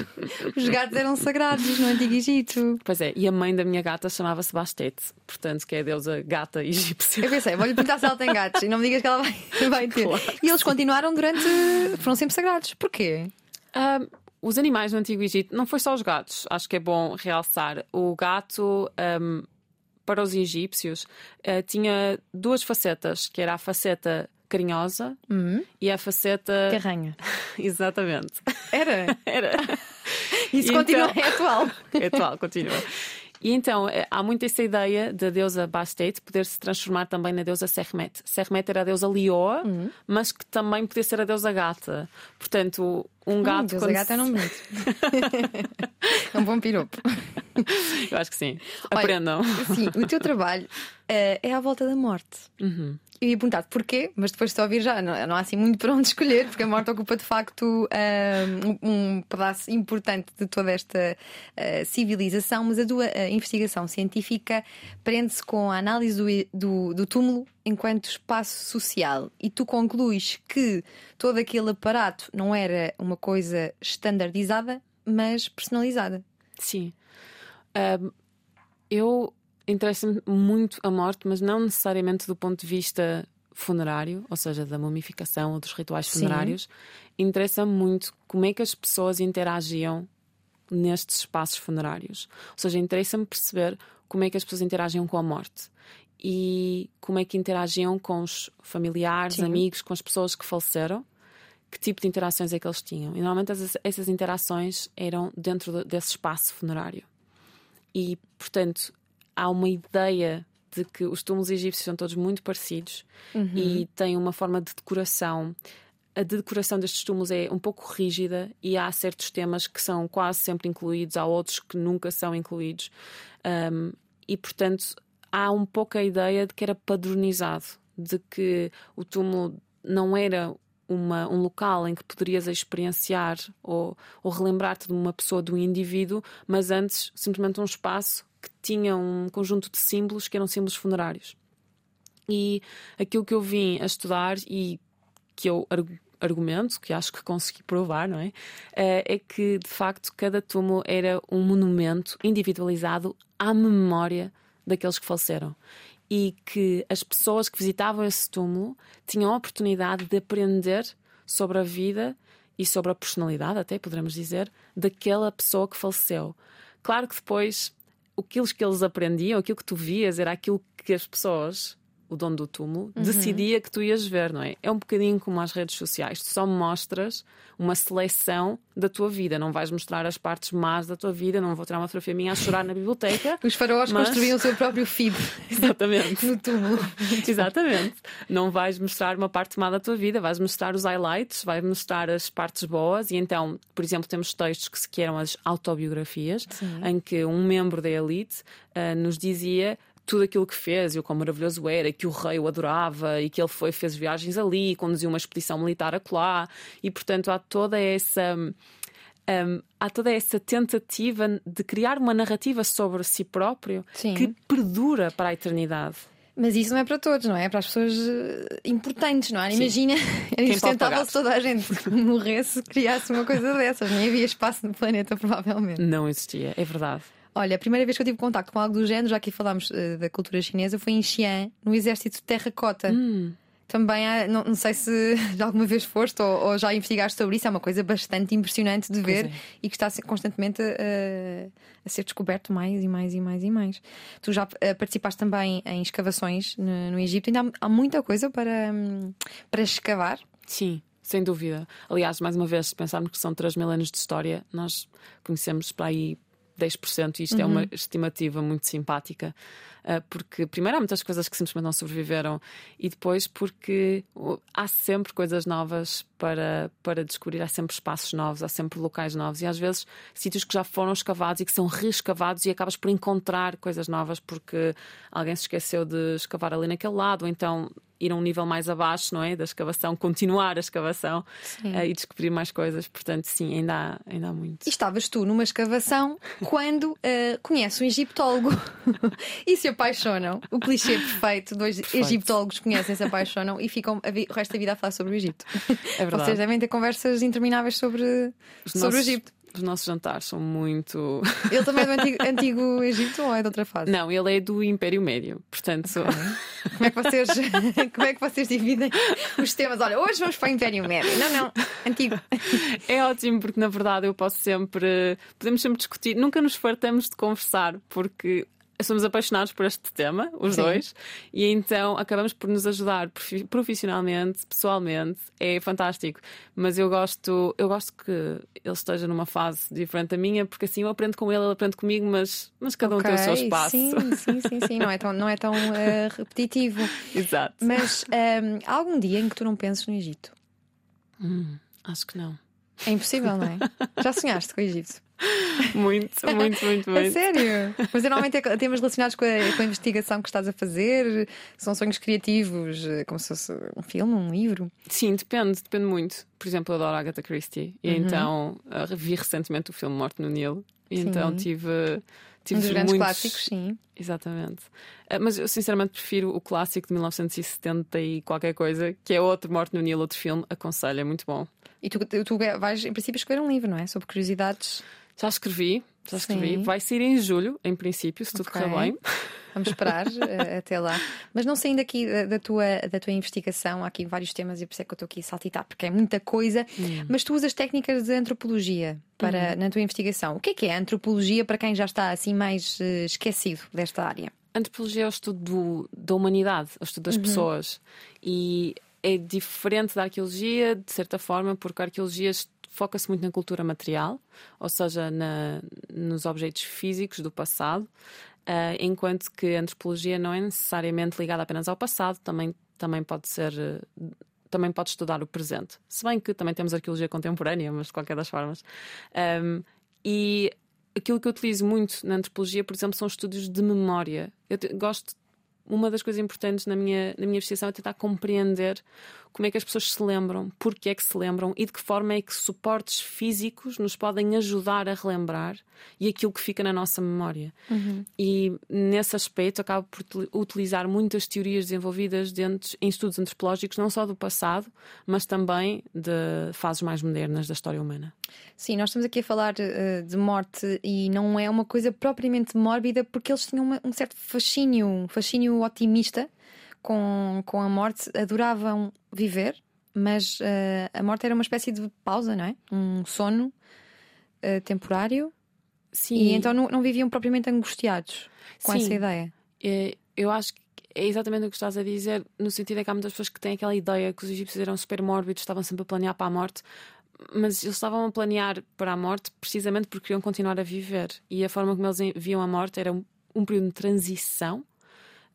Os gatos eram sagrados no Antigo Egito. Pois é, e a mãe da minha gata chamava-se Bastet, portanto, que é a deusa gata egípcia. Eu pensei, vou-lhe perguntar se ela tem gatos e não me digas que ela vai, vai ter. Claro E eles continuaram durante. foram sempre sagrados. Porquê? Ah, os animais no Antigo Egito, não foi só os gatos, acho que é bom realçar. O gato, ahm, para os egípcios, ah, tinha duas facetas, que era a faceta carinhosa e a faceta. Carranha. Exatamente. Era? Era. Isso Então- continua, é atual. É atual, continua. E então eh, há muito essa ideia da deusa Bastet poder se transformar também na deusa Sermet. Sermet era a deusa leoa, Uhum. mas que também podia ser a deusa gata. Portanto, um gato. Deus, a quando gata é não bonito. é um bom piropo. Eu acho que sim. Olha, Aprendam. Sim, o teu trabalho eh, é à volta da morte. Uhum. Eu ia perguntar porquê, mas depois de ouvir já não, não há assim muito para onde escolher, porque a morte ocupa de facto um, um pedaço importante de toda esta eh, civilização, mas a tua investigação científica prende-se com a análise do, do, do túmulo enquanto espaço social e tu concluis que todo aquele aparato não era uma coisa standardizada, mas personalizada. Sim. Eu interessa-me muito a morte, mas não necessariamente do ponto de vista funerário, ou seja, da mumificação ou dos rituais funerários. Interessa-me muito como é que as pessoas interagiam nestes espaços funerários. Ou seja, interessa-me perceber como é que as pessoas interagiam com a morte e como é que interagiam com os familiares, Sim. amigos, com as pessoas que faleceram. Que tipo de interações é que eles tinham? E normalmente essas, essas interações eram dentro de- desse espaço funerário. E, portanto, há uma ideia de que os túmulos egípcios são todos muito parecidos e têm uma forma de decoração. A decoração destes túmulos é um pouco rígida e há certos temas que são quase sempre incluídos, há outros que nunca são incluídos. Um, e, portanto, há um pouco a ideia de que era padronizado, de que o túmulo não era uma- um local em que poderias experienciar ou, ou relembrar-te de uma pessoa, de um indivíduo, mas antes simplesmente um espaço que tinha um conjunto de símbolos que eram símbolos funerários. E aquilo que eu vim a estudar e que eu argu- argumento, que acho que consegui provar, não é? Eh, É que de facto cada túmulo era um monumento individualizado à memória daqueles que faleceram. E que as pessoas que visitavam esse túmulo tinham a oportunidade de aprender sobre a vida e sobre a personalidade, até poderemos dizer, daquela pessoa que faleceu. Claro que depois aquilo que eles aprendiam, aquilo que tu vias, era aquilo que as pessoas, o dono do túmulo, decidia que tu ias ver, não é? É um bocadinho como as redes sociais. Tu só mostras uma seleção da tua vida. Não vais mostrar as partes más da tua vida. Não vou tirar uma fotografia minha a chorar na biblioteca. Os faraós Mas- construíam o seu próprio feed Exatamente. no túmulo. Exatamente. Não vais mostrar uma parte má da tua vida, vais mostrar os highlights, vais mostrar as partes boas. E então, por exemplo, temos textos que se queiram as autobiografias, em que um membro da elite ah, nos dizia tudo aquilo que fez e o quão maravilhoso era, que o rei o adorava e que ele foi, fez viagens ali, conduziu uma expedição militar acolá. E, portanto, há toda essa um, há toda essa tentativa de criar uma narrativa sobre si próprio Sim. que perdura para a eternidade. Mas isso não é para todos, não é? É para as pessoas eh, importantes, não é? Sim. Imagina, era insustentável se toda a gente morresse, criasse uma coisa dessas. Nem havia espaço no planeta, provavelmente. Não existia, é verdade. Olha, a primeira vez que eu tive contacto com algo do género, já aqui falámos eh, da cultura chinesa, foi em Xi'an, no exército de terracota. Hum. Também há, não, não sei se já alguma vez foste ou, ou já investigaste sobre isso, é uma coisa bastante impressionante de ver é. e que está constantemente a, a ser descoberto mais e mais e mais e mais. Tu já eh, participaste também em escavações no, no Egito, ainda há, há muita coisa para, hum, para escavar. Sim, sem dúvida. Aliás, mais uma vez, se pensarmos que são 3 mil anos de história, nós conhecemos para aí 10%, e isto é uma estimativa muito simpática, ah, porque, primeiro, há muitas coisas que simplesmente não sobreviveram, e depois, porque há sempre coisas novas para, para descobrir, há sempre espaços novos, há sempre locais novos, e às vezes sítios que já foram escavados e que são reescavados, e acabas por encontrar coisas novas porque alguém se esqueceu de escavar ali naquele lado, ou então ir a um nível mais abaixo, não é? Da escavação, continuar a escavação eh, e descobrir mais coisas. Portanto, sim, ainda há, ainda há muito. E estavas tu numa escavação quando eh, conhece um egiptólogo e se apaixonam. O clichê perfeito: dois Perfeito. egiptólogos conhecem, se apaixonam e ficam o resto da vida a falar sobre o Egito. É verdade. Vocês devem ter conversas intermináveis sobre, Os sobre nossos- o Egito. Os nossos jantares são muito. Ele também é do antigo, antigo Egito ou é de outra fase? Não, ele é do Império Médio. Portanto, Como é que vocês, como é que vocês dividem os temas? Olha, hoje vamos para o Império Médio. Não, não, antigo. é ótimo porque, na verdade, eu posso sempre. Podemos sempre discutir. Nunca nos fartamos de conversar porque. Somos apaixonados por este tema, os Sim. dois, e então acabamos por nos ajudar profi- profissionalmente, pessoalmente, é fantástico. Mas eu gosto, eu gosto que ele esteja numa fase diferente da minha, porque assim eu aprendo com ele, ele aprende comigo, mas, mas cada um tem o seu espaço. Sim, sim, sim, sim. Não é tão, não é tão eh, repetitivo. Exato. Mas ehm, há algum dia em que tu não penses no Egito? Acho que não. É impossível, não é? Já sonhaste com o Egito? Muito, muito, muito, muito. sério? Mas normalmente é temas relacionados com a, com a investigação que estás a fazer, são sonhos criativos, eh, como se fosse um filme, um livro. Sim, depende, depende muito. Por exemplo, eu adoro Agatha Christie e Uhum. então revi recentemente o filme Morte no Nilo e Sim. então tive. Tive Um dos grandes muitos... clássicos, sim. Exatamente. Ah, Mas eu sinceramente prefiro o clássico de 1970 e qualquer coisa, que é outro Morte no Nilo, outro filme. Aconselho, é muito bom. E tu, tu vais, em princípio, escrever um livro, não é? Sobre curiosidades. Já escrevi, já escrevi. Sim. Vai sair em julho, em princípio, se tudo Ok. correr bem. Vamos esperar eh, até lá. Mas não saindo aqui da, da tua, da tua investigação, há aqui vários temas e por isso é que eu estou aqui a saltitar, porque é muita coisa. Mas tu usas técnicas de antropologia para, na tua investigação. O que é que é a antropologia para quem já está assim mais eh, esquecido desta área? Antropologia é o estudo do- da humanidade, é o estudo das pessoas. E é diferente da arqueologia, de certa forma, porque a arqueologia foca-se muito na cultura material, ou seja, na- nos objetos físicos do passado, ah, enquanto que a antropologia não é necessariamente ligada apenas ao passado, também, também pode ser. Também pode estudar o presente. Se bem que também temos arqueologia contemporânea, mas de qualquer das formas. Ahm, e aquilo que eu utilizo muito na antropologia, por exemplo, são estudos de memória. Eu te- gosto. Uma das coisas importantes na minha, na minha investigação é tentar compreender como é que as pessoas se lembram, porque é que se lembram e de que forma é que suportes físicos nos podem ajudar a relembrar e aquilo que fica na nossa memória. E nesse aspecto acabo por util- utilizar muitas teorias desenvolvidas dentro, em estudos antropológicos, não só do passado, mas também de fases mais modernas da história humana. Sim, nós estamos aqui a falar eh, de morte e não é uma coisa propriamente mórbida, porque eles tinham uma- um certo fascínio, um fascínio otimista com, com a morte, adoravam viver, mas eh, a morte era uma espécie de pausa, não é? Um sono eh, temporário Sim, e então não, não viviam propriamente angustiados com Sim. essa ideia. É, eu acho que é exatamente o que estás a dizer, no sentido é que há muitas pessoas que têm aquela ideia que os egípcios eram super mórbidos, estavam sempre a planear para a morte, mas eles estavam a planear para a morte precisamente porque queriam continuar a viver. E a forma como eles viam a morte era um, um período de transição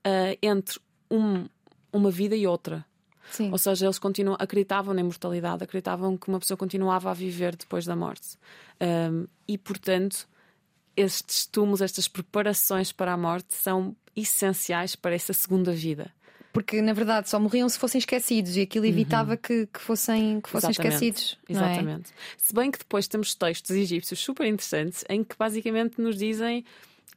ah, entre um- uma vida e outra. Sim. Ou seja, eles continuam, acreditavam na imortalidade, acreditavam que uma pessoa continuava a viver depois da morte. Um, e, portanto, estes túmulos, estas preparações para a morte são essenciais para essa segunda vida. Porque na verdade só morriam se fossem esquecidos e aquilo evitava que, que fossem, que fossem Exatamente. esquecidos. é? Exatamente. Se bem que depois temos textos egípcios super interessantes em que basicamente nos dizem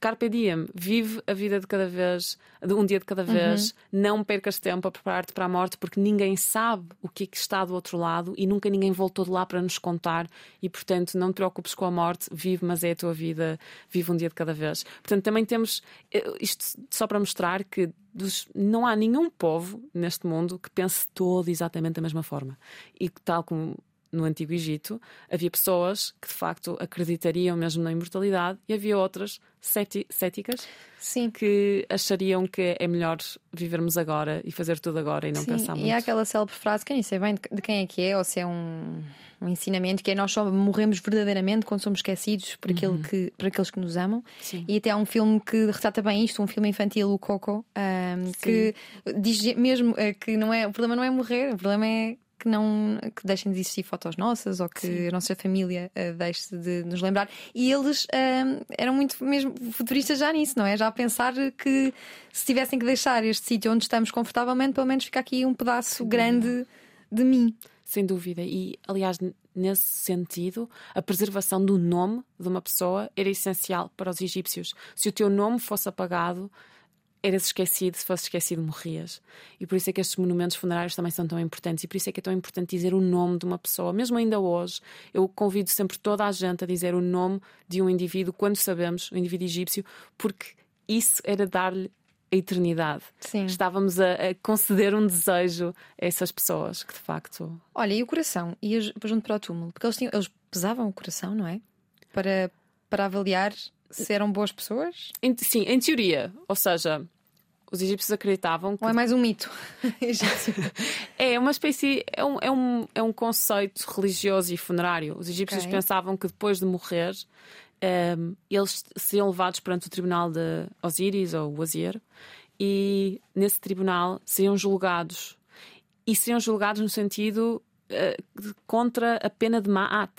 Carpe diem, vive a vida de cada vez, de um dia de cada vez, não percas tempo a preparar-te para a morte, porque ninguém sabe o que é que está do outro lado e nunca ninguém voltou de lá para nos contar. E portanto, não te preocupes com a morte, vive, mas é a tua vida, vive um dia de cada vez. Portanto, também temos eh, isto só para mostrar que dos- não há nenhum povo neste mundo que pense todo exatamente da mesma forma. E que, tal como no Antigo Egito, havia pessoas que de facto acreditariam mesmo na imortalidade e havia outras céti- céticas Sim. que achariam que é melhor vivermos agora e fazer tudo agora e não Sim, pensar muito. E há aquela célebre frase que eu nem sei bem de quem é que é, ou se é um, um ensinamento, que é nós só morremos verdadeiramente quando somos esquecidos por, aquele que, por aqueles que nos amam. Uhum. Sim. E até há um filme que retrata bem isto, um filme infantil, o Coco, ahm, que diz mesmo eh, que não é, o problema não é morrer, o problema é que não que deixem de existir fotos nossas ou que a nossa família eh, deixe de nos lembrar. E eles ahm, eram muito mesmo futuristas já nisso, não é? Já a pensar que se tivessem que deixar este sítio onde estamos confortavelmente, pelo menos fica aqui um pedaço grande de mim. Sem dúvida. E, aliás, nesse sentido, a preservação do nome de uma pessoa era essencial para os egípcios. Se o teu nome fosse apagado, eras esquecido, se fosse esquecido, morrias. E por isso é que estes monumentos funerários também são tão importantes. E por isso é que é tão importante dizer o nome de uma pessoa. Mesmo ainda hoje, eu convido sempre toda a gente a dizer o nome de um indivíduo quando sabemos, um indivíduo egípcio, porque isso era dar-lhe a eternidade. Sim. Estávamos a, a conceder um desejo a essas pessoas que de facto Olha, e o coração? E junto para o túmulo? Porque eles, tinham, eles pesavam o coração, não é? Para, para avaliar se eram boas pessoas? Em- sim, em teoria. Ou seja, os egípcios acreditavam que Ou é mais um mito é uma espécie, é um, é, um, é um conceito religioso e funerário. Os egípcios Ok. pensavam que depois de morrer, ehm, eles seriam levados perante o tribunal de Osíris ou Wazir e nesse tribunal seriam julgados. E seriam julgados no sentido de- contra a pena de Ma'at.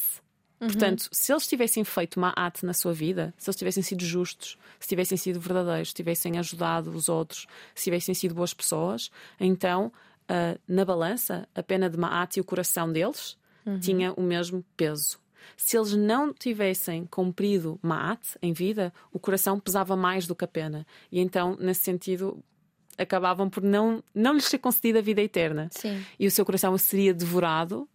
Portanto, se eles tivessem feito Ma'at na sua vida, se eles tivessem sido justos, se tivessem sido verdadeiros, se tivessem ajudado os outros, se tivessem sido boas pessoas, então, ah, na balança, a pena de Ma'at e o coração deles tinha o mesmo peso. Se eles não tivessem cumprido Ma'at em vida, o coração pesava mais do que a pena. E então, nesse sentido, acabavam por não, não lhes ser concedida a vida eterna. Sim. E o seu coração seria devorado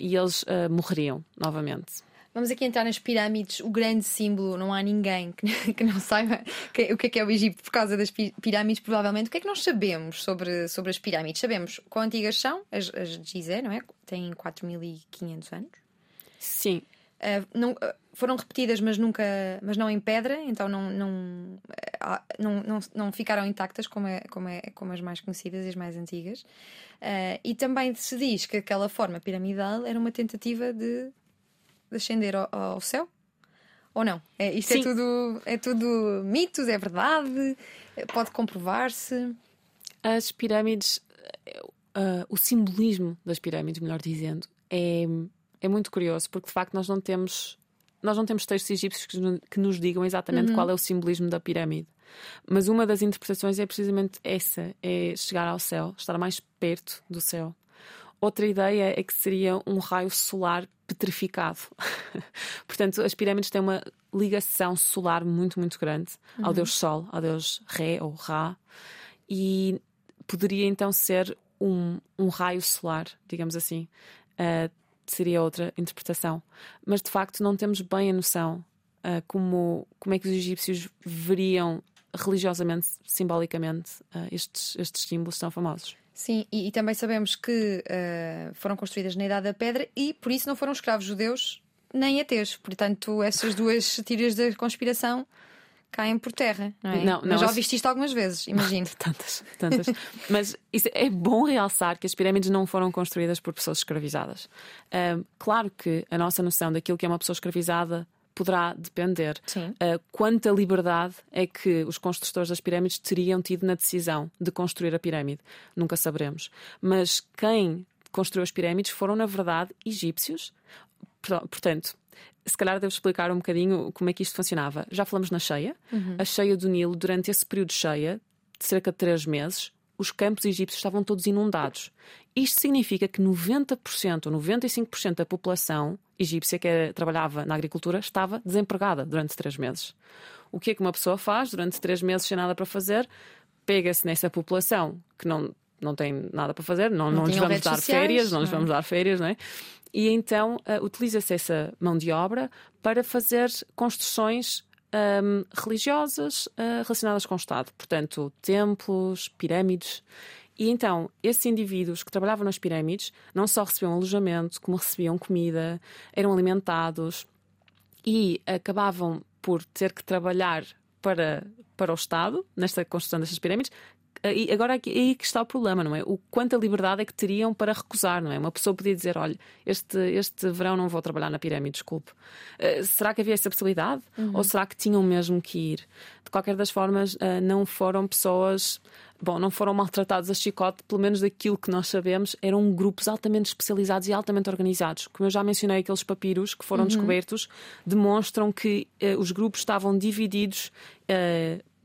e eles eh, morreriam novamente. Vamos aqui entrar nas pirâmides, o grande símbolo, não há ninguém que, que não saiba que- o que é que é o Egito por causa das pi- pirâmides, provavelmente. O que é que nós sabemos sobre, sobre as pirâmides? Sabemos quão antigas são, as, as de Gizé, não é? Têm 4.500 anos. Sim, Uh, não, uh, foram repetidas, mas nunca, mas não em pedra, então não, não, ah, não, não, não ficaram intactas como, é, como, é, como as mais conhecidas e as mais antigas. Uh, e também se diz que aquela forma piramidal era uma tentativa de, de ascender ao, ao céu. Ou não? É, isto é Sim. tudo, é tudo mitos, é verdade, pode comprovar-se. as pirâmides, eh, o simbolismo das pirâmides, melhor dizendo, é, é muito curioso, porque de facto nós não temos. Nós não temos textos egípcios que nos, digam exatamente qual é o simbolismo da pirâmide. Mas uma das interpretações é precisamente essa: é chegar ao céu, estar mais perto do céu. Outra ideia é que seria um raio solar petrificado. Portanto, as pirâmides têm uma ligação solar muito, muito grande ao Deus Sol, ao Deus Ré ou Ra, e poderia então ser um, um raio solar, digamos assim. Uh, seria outra interpretação. Mas de facto não temos bem a noção uh, como, como é que os egípcios veriam religiosamente, simbolicamente, uh, estes, estes símbolos tão famosos. Sim, e, e também sabemos que uh, foram construídas na Idade da Pedra e por isso não foram escravos judeus nem ateus. Portanto, essas duas teorias da conspiração caem por terra, não é? Não, Mas não, já as- ouviste isto algumas vezes, imagino. Tantas, tantas. Mas isso é bom realçar que as pirâmides não foram construídas por pessoas escravizadas. Claro que a nossa noção daquilo que é uma pessoa escravizada poderá depender. Sim. Ah, quanta liberdade é que os construtores das pirâmides teriam tido na decisão de construir a pirâmide? Nunca saberemos. Mas quem construiu as pirâmides foram, na verdade, egípcios. Por- Portanto, se calhar devo explicar um bocadinho como é que isto funcionava. Já falamos na cheia. A cheia do Nilo, durante esse período de cheia, de cerca de três meses, os campos egípcios estavam todos inundados. Isto significa que 90% ou 95% da população egípcia que era, trabalhava na agricultura estava desempregada durante três meses. O que é que uma pessoa faz durante três meses sem nada para fazer? Pega-se nessa população que não, não tem nada para fazer, não, não, não lhes vamos dar sociais, férias, não, não lhes vamos dar férias, não é? E então uh, utiliza-se essa mão de obra para fazer construções um, religiosas uh, relacionadas com o Estado, portanto, templos, pirâmides. E então, esses indivíduos que trabalhavam nas pirâmides não só recebiam alojamento, como recebiam comida, eram alimentados e acabavam por ter que trabalhar para, para o Estado, nesta construção destas pirâmides, e agora é aí que está o problema, não é? O quanta liberdade é que teriam para recusar, não é? Uma pessoa podia dizer: olha, este, este verão não vou trabalhar na pirâmide, desculpe. Uh, será que havia essa possibilidade? Uhum. Ou será que tinham mesmo que ir? De qualquer das formas, uh, não foram pessoas. Bom, não foram maltratados a chicote, pelo menos daquilo que nós sabemos, eram grupos altamente especializados e altamente organizados. Como eu já mencionei, aqueles papiros que foram uhum. descobertos demonstram que uh, os grupos estavam divididos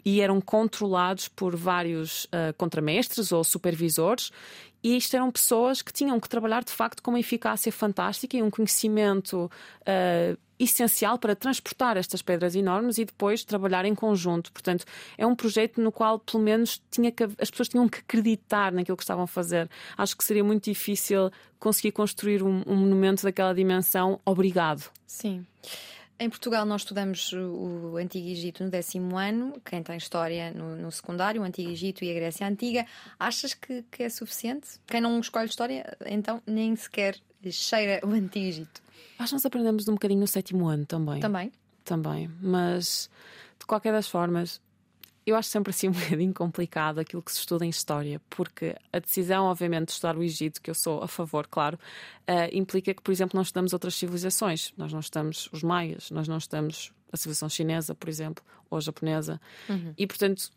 e eram controlados por vários uh, contramestres ou supervisores. E isto eram pessoas que tinham que trabalhar de facto com uma eficácia fantástica e um conhecimento uh, essencial para transportar estas pedras enormes e depois trabalhar em conjunto. Portanto, é um projeto no qual, pelo menos, tinha que, as pessoas tinham que acreditar naquilo que estavam a fazer. Acho que seria muito difícil conseguir construir um, um monumento daquela dimensão. Obrigado. Sim. Em Portugal, nós estudamos o Antigo Egito no décimo ano. Quem tem história no, no secundário, o Antigo Egito e a Grécia Antiga. Achas que, que, é suficiente? Quem não escolhe história, então nem sequer cheira o Antigo Egito. Acho que nós aprendemos um bocadinho no sétimo ano também. Também? Também. Mas, de qualquer das formas, eu acho sempre assim um bocadinho complicado aquilo que se estuda em história, porque a decisão, obviamente, de estudar o Egito, que eu sou a favor, claro, uh, implica que, por exemplo, não estudamos outras civilizações. Nós não estamos os maias, nós não estamos a civilização chinesa, por exemplo, ou a japonesa. Uhum. E, portanto,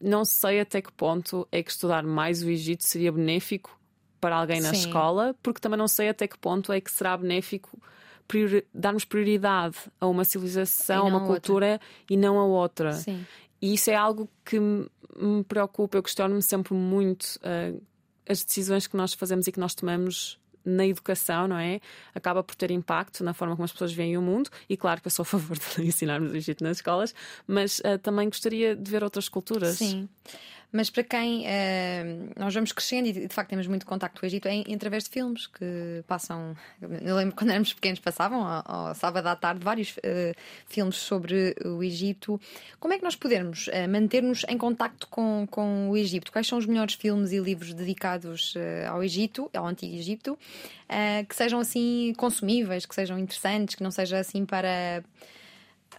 não sei até que ponto é que estudar mais o Egito seria benéfico para alguém na Sim. escola, porque também não sei até que ponto é que será benéfico priori darmos prioridade a uma civilização, a uma cultura outra. e não a outra. Sim. E isso é algo que me preocupa, eu questiono-me sempre muito uh, as decisões que nós fazemos e que nós tomamos na educação, não é? Acaba por ter impacto na forma como as pessoas veem o mundo. E claro que eu sou a favor de ensinarmos o Egito nas escolas, mas uh, também gostaria de ver outras culturas. Sim. Mas para quem uh, nós vamos crescendo e de facto temos muito contacto com o Egito é através de filmes que passam. Eu lembro quando éramos pequenos passavam ao, ao sábado à tarde vários uh, filmes sobre o Egito. Como é que nós podemos uh, manter-nos em contacto com, com o Egito? Quais são os melhores filmes e livros dedicados ao Egito, ao Antigo Egito, que sejam assim consumíveis, que sejam interessantes, que não seja assim para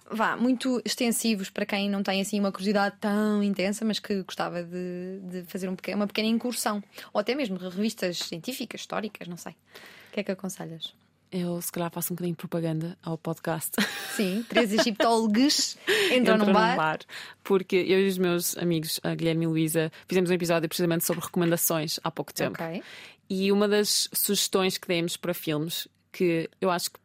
vá, muito extensivos para quem não tem assim uma curiosidade tão intensa, mas que gostava de, de fazer um pequeno, uma pequena incursão. Ou até mesmo revistas científicas, históricas, não sei. O que é que aconselhas? Eu, se calhar, faço um bocadinho de propaganda ao podcast. Sim, três egiptólogos entram, num, bar. num bar. Porque eu e os meus amigos, a Guilherme e Luísa, fizemos um episódio precisamente sobre recomendações há pouco tempo. Okay. E uma das sugestões que demos para filmes, que eu acho que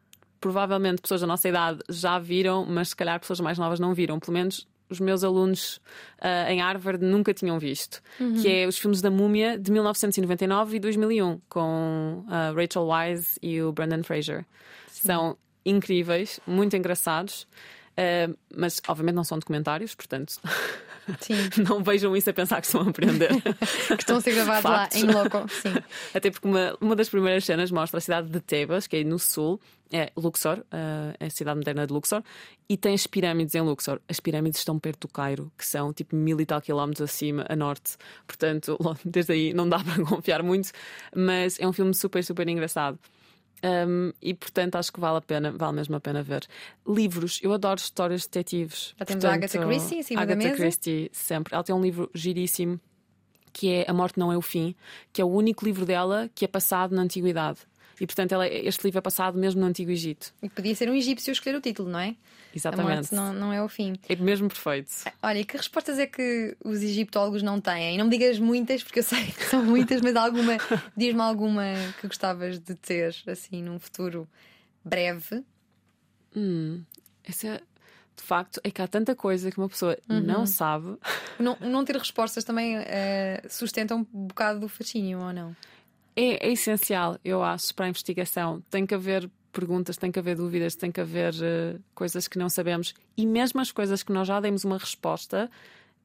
provavelmente pessoas da nossa idade já viram, mas se calhar pessoas mais novas não viram. Pelo menos os meus alunos uh, em Harvard nunca tinham visto, uhum. que é os filmes da Múmia de 1999 e 2001, com uh, Rachel Wise e o Brandon Fraser. Sim. São incríveis, muito engraçados. Uh, mas obviamente não são documentários, portanto não vejam isso a pensar que estão a aprender. que estão a ser gravados lá em loco. Sim. Até porque uma, uma das primeiras cenas mostra a cidade de Tebas, que é no sul, é Luxor, uh, é a cidade moderna de Luxor, e tem as pirâmides em Luxor. As pirâmides estão perto do Cairo, que são tipo mil e tal quilómetros acima, a norte. Portanto, desde aí não dá para confiar muito, mas é um filme super, super engraçado. Um, e portanto acho que vale a pena, vale mesmo a pena ver. Livros, eu adoro histórias de detetives. Já temos a Agatha Christie em cima Agatha da mesa. Christie, sempre. Ela tem um livro giríssimo que é A Morte Não é o Fim, que é o único livro dela que é passado na antiguidade. E portanto ela, este livro é passado mesmo no Antigo Egito. E podia ser um egípcio escolher o título, não é? Exatamente. não, não é o fim. É mesmo perfeito. Olha, e que respostas é que os egiptólogos não têm? E não me digas muitas, porque eu sei que são muitas, mas alguma, diz-me alguma que gostavas de ter, assim, num futuro breve. Hum, essa é de facto é que há tanta coisa que uma pessoa uhum. não sabe. Não, não ter respostas também uh, sustenta um bocado do fascínio, ou não? É, é, essencial, eu acho, para a investigação. Tem que haver perguntas, tem que haver dúvidas, tem que haver uh, coisas que não sabemos. E mesmo as coisas que nós já demos uma resposta,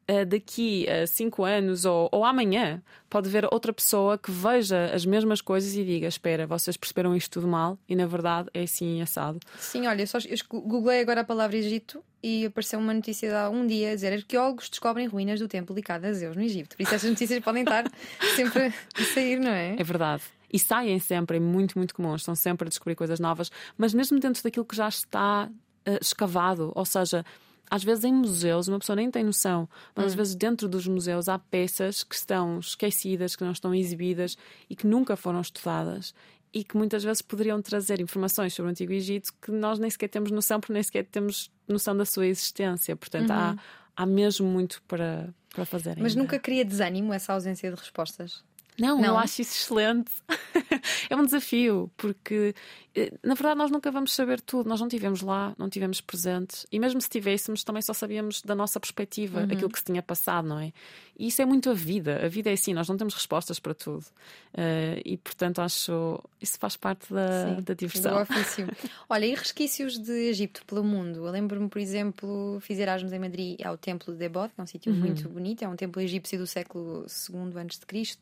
uh, daqui a cinco anos ou, ou amanhã, pode haver outra pessoa que veja as mesmas coisas e diga: Espera, vocês perceberam isto tudo mal e na verdade é assim assado. Sim, olha, só, eu googlei agora a palavra Egito e apareceu uma notícia de há um dia a dizer arqueólogos descobrem ruínas do templo de cada Zeus no Egito. Por isso essas notícias podem estar sempre a sair, não é? É verdade. E saem sempre, é muito, muito comum, estão sempre a descobrir coisas novas, mas mesmo dentro daquilo que já está uh, escavado, ou seja, às vezes em museus uma pessoa nem tem noção, mas hum. às vezes dentro dos museus há peças que estão esquecidas, que não estão exibidas e que nunca foram estudadas e que muitas vezes poderiam trazer informações sobre o Antigo Egito que nós nem sequer temos noção, porque nem sequer temos noção da sua existência. Portanto, uhum. há, há mesmo muito para, para fazer. Mas ainda. nunca cria desânimo essa ausência de respostas? Não, não, eu acho isso excelente. é um desafio, porque eh, na verdade nós nunca vamos saber tudo. Nós não tivemos lá, não tivemos presentes, e mesmo se tivéssemos, também só sabíamos da nossa perspectiva, uhum. aquilo que se tinha passado, não é? E isso é muito a vida. A vida é assim, nós não temos respostas para tudo. Uh, e portanto acho isso faz parte da, Sim, da diversão. Do ofício. Olha, e resquícios de Egito pelo mundo? Eu lembro-me, por exemplo, fiz Erasmus em Madrid ao Templo de Debod, que é um sítio uhum. muito bonito, é um templo egípcio do século II a.C.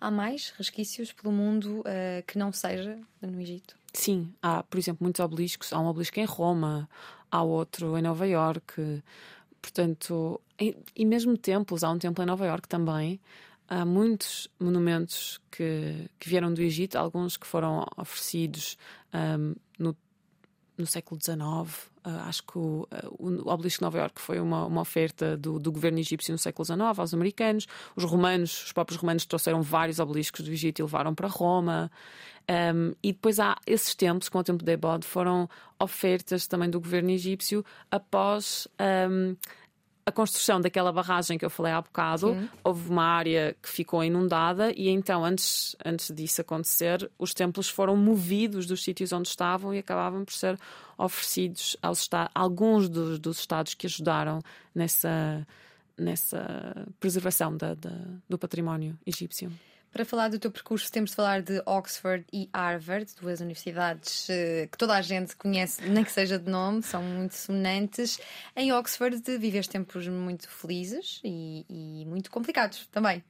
Há mais resquícios pelo mundo uh, que não seja no Egito? Sim, há, por exemplo, muitos obeliscos. Há um obelisco em Roma, há outro em Nova Iorque. Portanto, e, e mesmo templos, há um templo em Nova Iorque também. Há muitos monumentos que, que vieram do Egito, alguns que foram oferecidos um, no, século XIX. Uh, acho que o, o Obelisco de Nova Iorque foi uma, uma oferta do, do governo egípcio no século XIX aos americanos. Os romanos, os próprios romanos trouxeram vários obeliscos do Egito e levaram para Roma. Um, e depois há esses templos, como o Templo de Ebod, foram ofertas também do governo egípcio após. Um, a construção daquela barragem que eu falei há bocado, Sim. houve uma área que ficou inundada e então, antes, antes disso acontecer, os templos foram movidos dos sítios onde estavam e acabavam por ser oferecidos aos estados, alguns dos, dos estados que ajudaram nessa, nessa preservação da, da, do património egípcio. Para falar do teu percurso, temos de falar de Oxford e Harvard, duas universidades uh, que toda a gente conhece, nem que seja de nome, são muito sonantes. Em Oxford viveste tempos muito felizes e, e muito complicados também.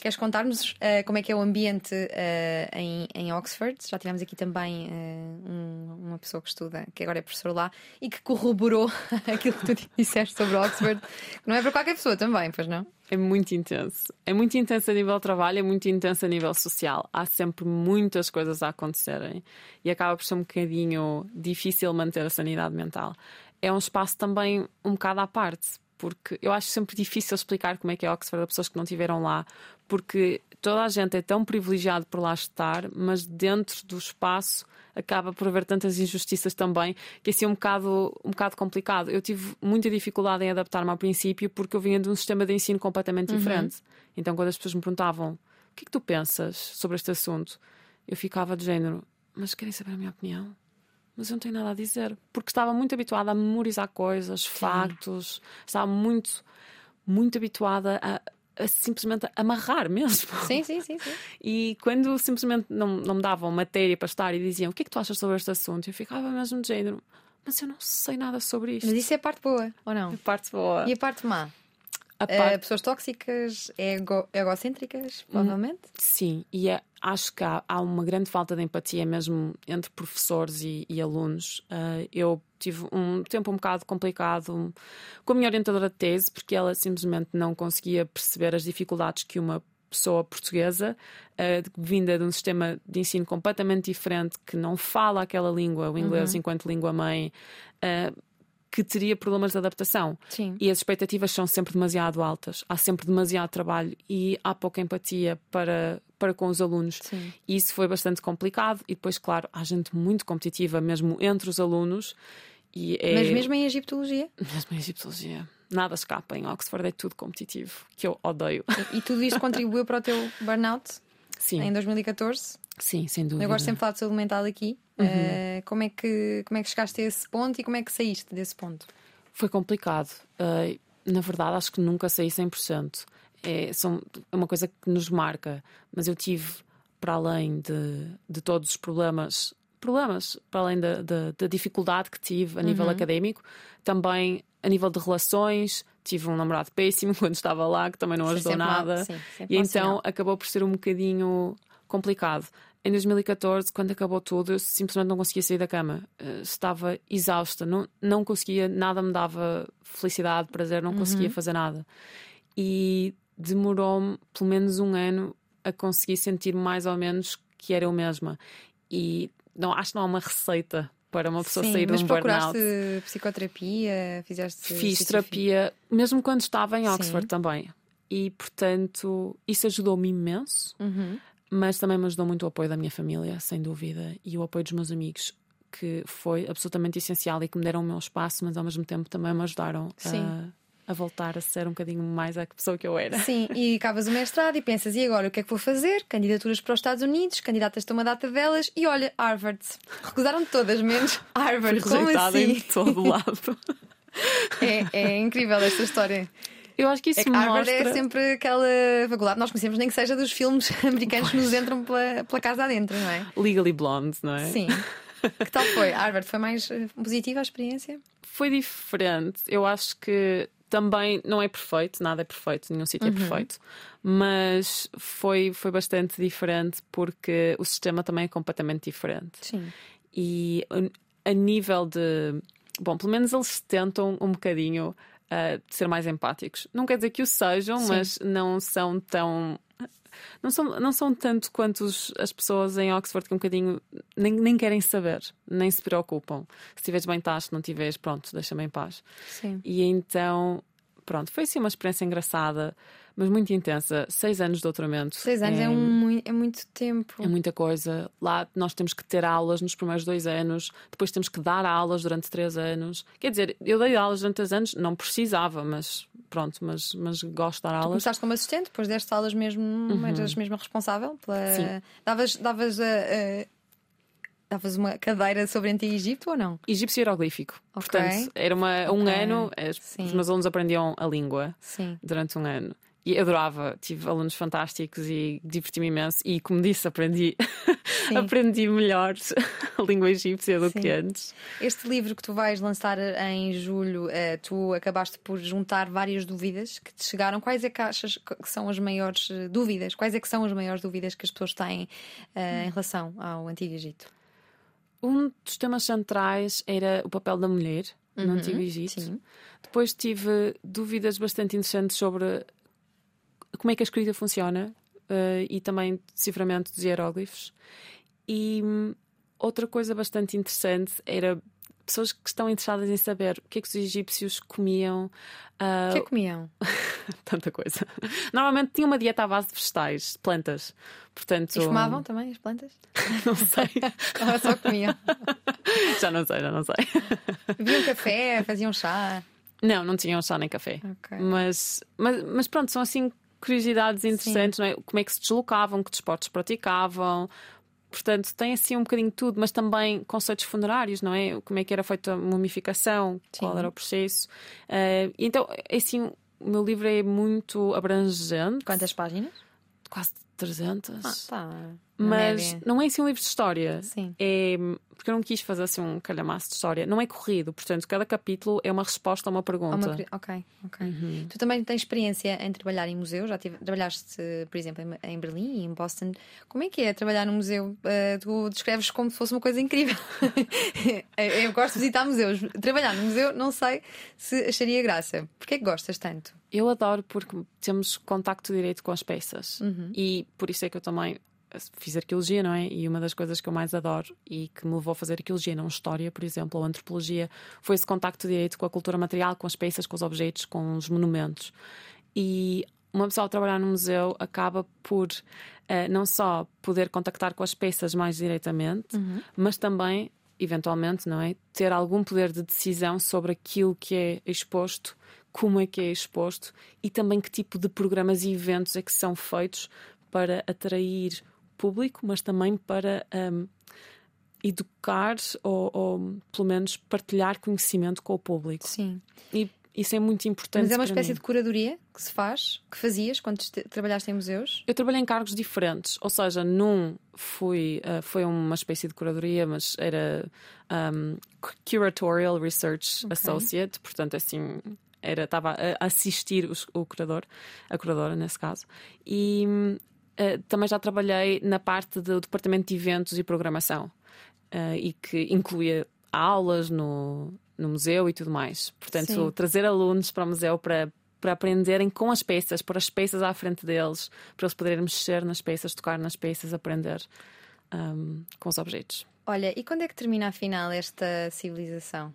Queres contar-nos uh, como é que é o ambiente uh, em, em, Oxford? Já tivemos aqui também uh, um, uma pessoa que estuda, que agora é professor lá, e que corroborou aquilo que tu disseste sobre Oxford. Não é para qualquer pessoa também, pois não? É muito intenso. É muito intenso a nível de trabalho, é muito intenso a nível social. Há sempre muitas coisas a acontecerem e acaba por ser um bocadinho difícil manter a sanidade mental. É um espaço também um bocado à parte, porque eu acho sempre difícil explicar como é que é Oxford a pessoas que não estiveram lá, porque toda a gente é tão privilegiado por lá estar, mas dentro do espaço acaba por haver tantas injustiças também que é assim um bocado, um bocado complicado. Eu tive muita dificuldade em adaptar-me ao princípio porque eu vinha de um sistema de ensino completamente uhum. diferente. Então, quando as pessoas me perguntavam o que é que tu pensas sobre este assunto, eu ficava de género, mas querem saber a minha opinião? Mas eu não tenho nada a dizer, porque estava muito habituada a memorizar coisas, Sim. factos, estava muito, muito habituada a a simplesmente amarrar mesmo. Sim, sim, sim, sim. E quando simplesmente não, não me davam matéria para estar e diziam o que é que tu achas sobre este assunto, eu ficava mesmo de género, mas eu não sei nada sobre isto. Mas isso é a parte boa, ou não? A parte boa. E a parte má? A parte... uh, pessoas tóxicas, ego, egocêntricas, provavelmente? Sim, e é, acho que há, há, uma grande falta de empatia mesmo entre professores e, e alunos. Uh, eu tive um tempo um bocado complicado com a minha orientadora de tese, porque ela simplesmente não conseguia perceber as dificuldades que uma pessoa portuguesa, uh, vinda de um sistema de ensino completamente diferente, que não fala aquela língua, o inglês uhum. enquanto língua mãe, uh, que teria problemas de adaptação. Sim. E as expectativas são sempre demasiado altas, há sempre demasiado trabalho e há pouca empatia para, para com os alunos. Sim. E isso foi bastante complicado. E depois, claro, há gente muito competitiva mesmo entre os alunos. E é... Mas mesmo em egiptologia? Mesmo em egiptologia. Nada escapa. Em Oxford é tudo competitivo, que eu odeio. E, tudo isto contribuiu para o teu burnout? Sim. Em 2014? Sim, sem dúvida. Eu gosto sempre de falar de saúde mental aqui. Uhum. Uh, como, é que, como é que chegaste a esse ponto e como é que saíste desse ponto? Foi complicado. Uh, na verdade, acho que nunca saí 100%. É, são, é uma coisa que nos marca, mas eu tive, para além de, de todos os problemas, problemas, para além da, da, da dificuldade que tive a nível uhum. académico, também a nível de relações, tive um namorado péssimo quando estava lá, que também não ajudou nada. sim, e então acabou por ser um bocadinho complicado. Em 2014, quando acabou tudo, eu simplesmente não conseguia sair da cama. Uh, estava exausta, não, não conseguia, nada me dava felicidade, prazer, não conseguia uhum. fazer nada. E demorou-me pelo menos um ano a conseguir sentir mais ou menos que era eu mesma. E não, acho que não há uma receita para uma pessoa Sim, sair de um burnout. Mas procuraste psicoterapia? Fizeste Fiz terapia, mesmo quando estava em Oxford Sim. também. E, portanto, isso ajudou-me imenso. Uhum. Mas também me ajudou muito o apoio da minha família, sem dúvida, e o apoio dos meus amigos, que foi absolutamente essencial e que me deram o meu espaço, mas ao mesmo tempo também me ajudaram Sim. a, a voltar a ser um bocadinho mais a pessoa que eu era. Sim, e acabas o mestrado e pensas, e agora o que é que vou fazer? Candidaturas para os Estados Unidos, candidatas a uma data delas, e olha, Harvard. Recusaram todas, menos Harvard. Fui Como assim? em todo lado. é, é incrível esta história. Eu acho que isso é que Harvard mostra... é sempre aquela faculdade. Nós conhecemos nem que seja dos filmes americanos pois. que nos entram pela, pela casa adentro, não é? Legally Blonde, não é? Sim. que tal foi? Harvard foi mais eh, positiva a experiência? Foi diferente. Eu acho que também não é perfeito, nada é perfeito, nenhum sítio é uhum. é perfeito, mas foi, foi bastante diferente porque o sistema também é completamente diferente. Sim. E a nível de. Bom, pelo menos eles tentam um bocadinho uh, de ser mais empáticos. Não quer dizer que o sejam, Sim. mas não são tão. Não são, não são tanto quanto os, as pessoas em Oxford que um bocadinho nem, nem querem saber, nem se preocupam. Se estiveres bem, estás, se não estiveres, pronto, deixa-me em paz. Sim. E então, pronto, foi assim uma experiência engraçada mas muito intensa. Seis anos de doutoramento. Seis anos é, é, um, é muito tempo. É muita coisa. Lá nós temos que ter aulas nos primeiros dois anos, depois temos que dar aulas durante três anos. Quer dizer, eu dei aulas durante três anos, não precisava, mas pronto, mas, mas gosto de dar aulas. Tu começaste como assistente, depois deste aulas mesmo, uhum. eras mesmo responsável pela. Sim. Davas, davas a. a... Davas uma cadeira sobre Antigo Egito ou não? Egípcio hieroglífico. Okay. Portanto, era uma, um okay. ano, os meus alunos aprendiam a língua Sim. durante um ano e adorava, tive alunos fantásticos e diverti-me imenso. E como disse, aprendi, aprendi melhor a língua egípcia do Sim. que antes. Este livro que tu vais lançar em julho, uh, tu acabaste por juntar várias dúvidas que te chegaram. Quais é que achas que são as maiores eh, dúvidas? Quais é que são as maiores dúvidas que as pessoas têm em relação ao Antigo Egito? Um dos temas centrais era o papel da mulher no uhum, Antigo Egito. Sim. Depois tive dúvidas bastante interessantes sobre como é que a escrita funciona uh, e também deciframento dos hieróglifos. E um, outra coisa bastante interessante era pessoas que estão interessadas em saber o que é que os egípcios comiam. Uh... O que é que comiam? Tanta coisa. Normalmente tinha uma dieta à base de vegetais, de plantas. Portanto, e fumavam também as plantas? não sei. Ou só comiam? já não sei, já não sei. Bebiam café, faziam chá? Não, não tinham chá nem café. Okay. Mas, mas, mas pronto, são assim curiosidades interessantes, não é? Como é que se deslocavam, que desportos praticavam. Portanto, tem assim um bocadinho de tudo, mas também conceitos funerários, não é? Como é que era feita a mumificação, Sim. qual era o processo. Uh, então, é assim, o meu livro é muito abrangente. Quantas páginas? Quase 300. Ah, tá. Mas não é assim um livro de história. Sim. É porque eu não quis fazer assim um calhamaço de história. Não é corrido, portanto, cada capítulo é uma resposta a uma pergunta. Uma, ok, ok. Uhum. Tu também tens experiência em trabalhar em museu, já tive, trabalhaste, por exemplo, em, em Berlim e em Boston. Como é que é trabalhar num museu? Uh, tu descreves como se fosse uma coisa incrível. eu gosto de visitar museus. Trabalhar num museu, não sei se acharia graça. Porquê é que gostas tanto? Eu adoro porque temos contacto direito com as peças uhum. e por isso é que eu também fiz arqueologia, não é? E uma das coisas que eu mais adoro e que me levou a fazer arqueologia, não história, por exemplo, ou antropologia, foi esse contacto direito com a cultura material, com as peças, com os objetos, com os monumentos. E uma pessoa ao trabalhar no museu acaba por uh, não só poder contactar com as peças mais diretamente, uhum. mas também, eventualmente, não é? Ter algum poder de decisão sobre aquilo que é exposto como é que é exposto e também que tipo de programas e eventos é que são feitos para atrair público, mas também para um, educar ou, ou, pelo menos partilhar conhecimento com o público. Sim. E isso é muito importante. Mas é uma espécie de curadoria que se faz, que fazias quando trabalhaste em museus? Eu trabalhei em cargos diferentes, ou seja, num fui, uh, foi uma espécie de curadoria, mas era um, Curatorial Research okay. Associate, portanto, assim, era estava a assistir os, o curador, a curadora nesse caso, e uh, também já trabalhei na parte do departamento de eventos e programação, uh, e que incluía aulas no, no museu e tudo mais. Portanto, Sim. trazer alunos para o museu para, para aprenderem com as peças, pôr as peças à frente deles, para eles poderem mexer nas peças, tocar nas peças, aprender um, com os objetos. Olha, e quando é que termina afinal esta civilização?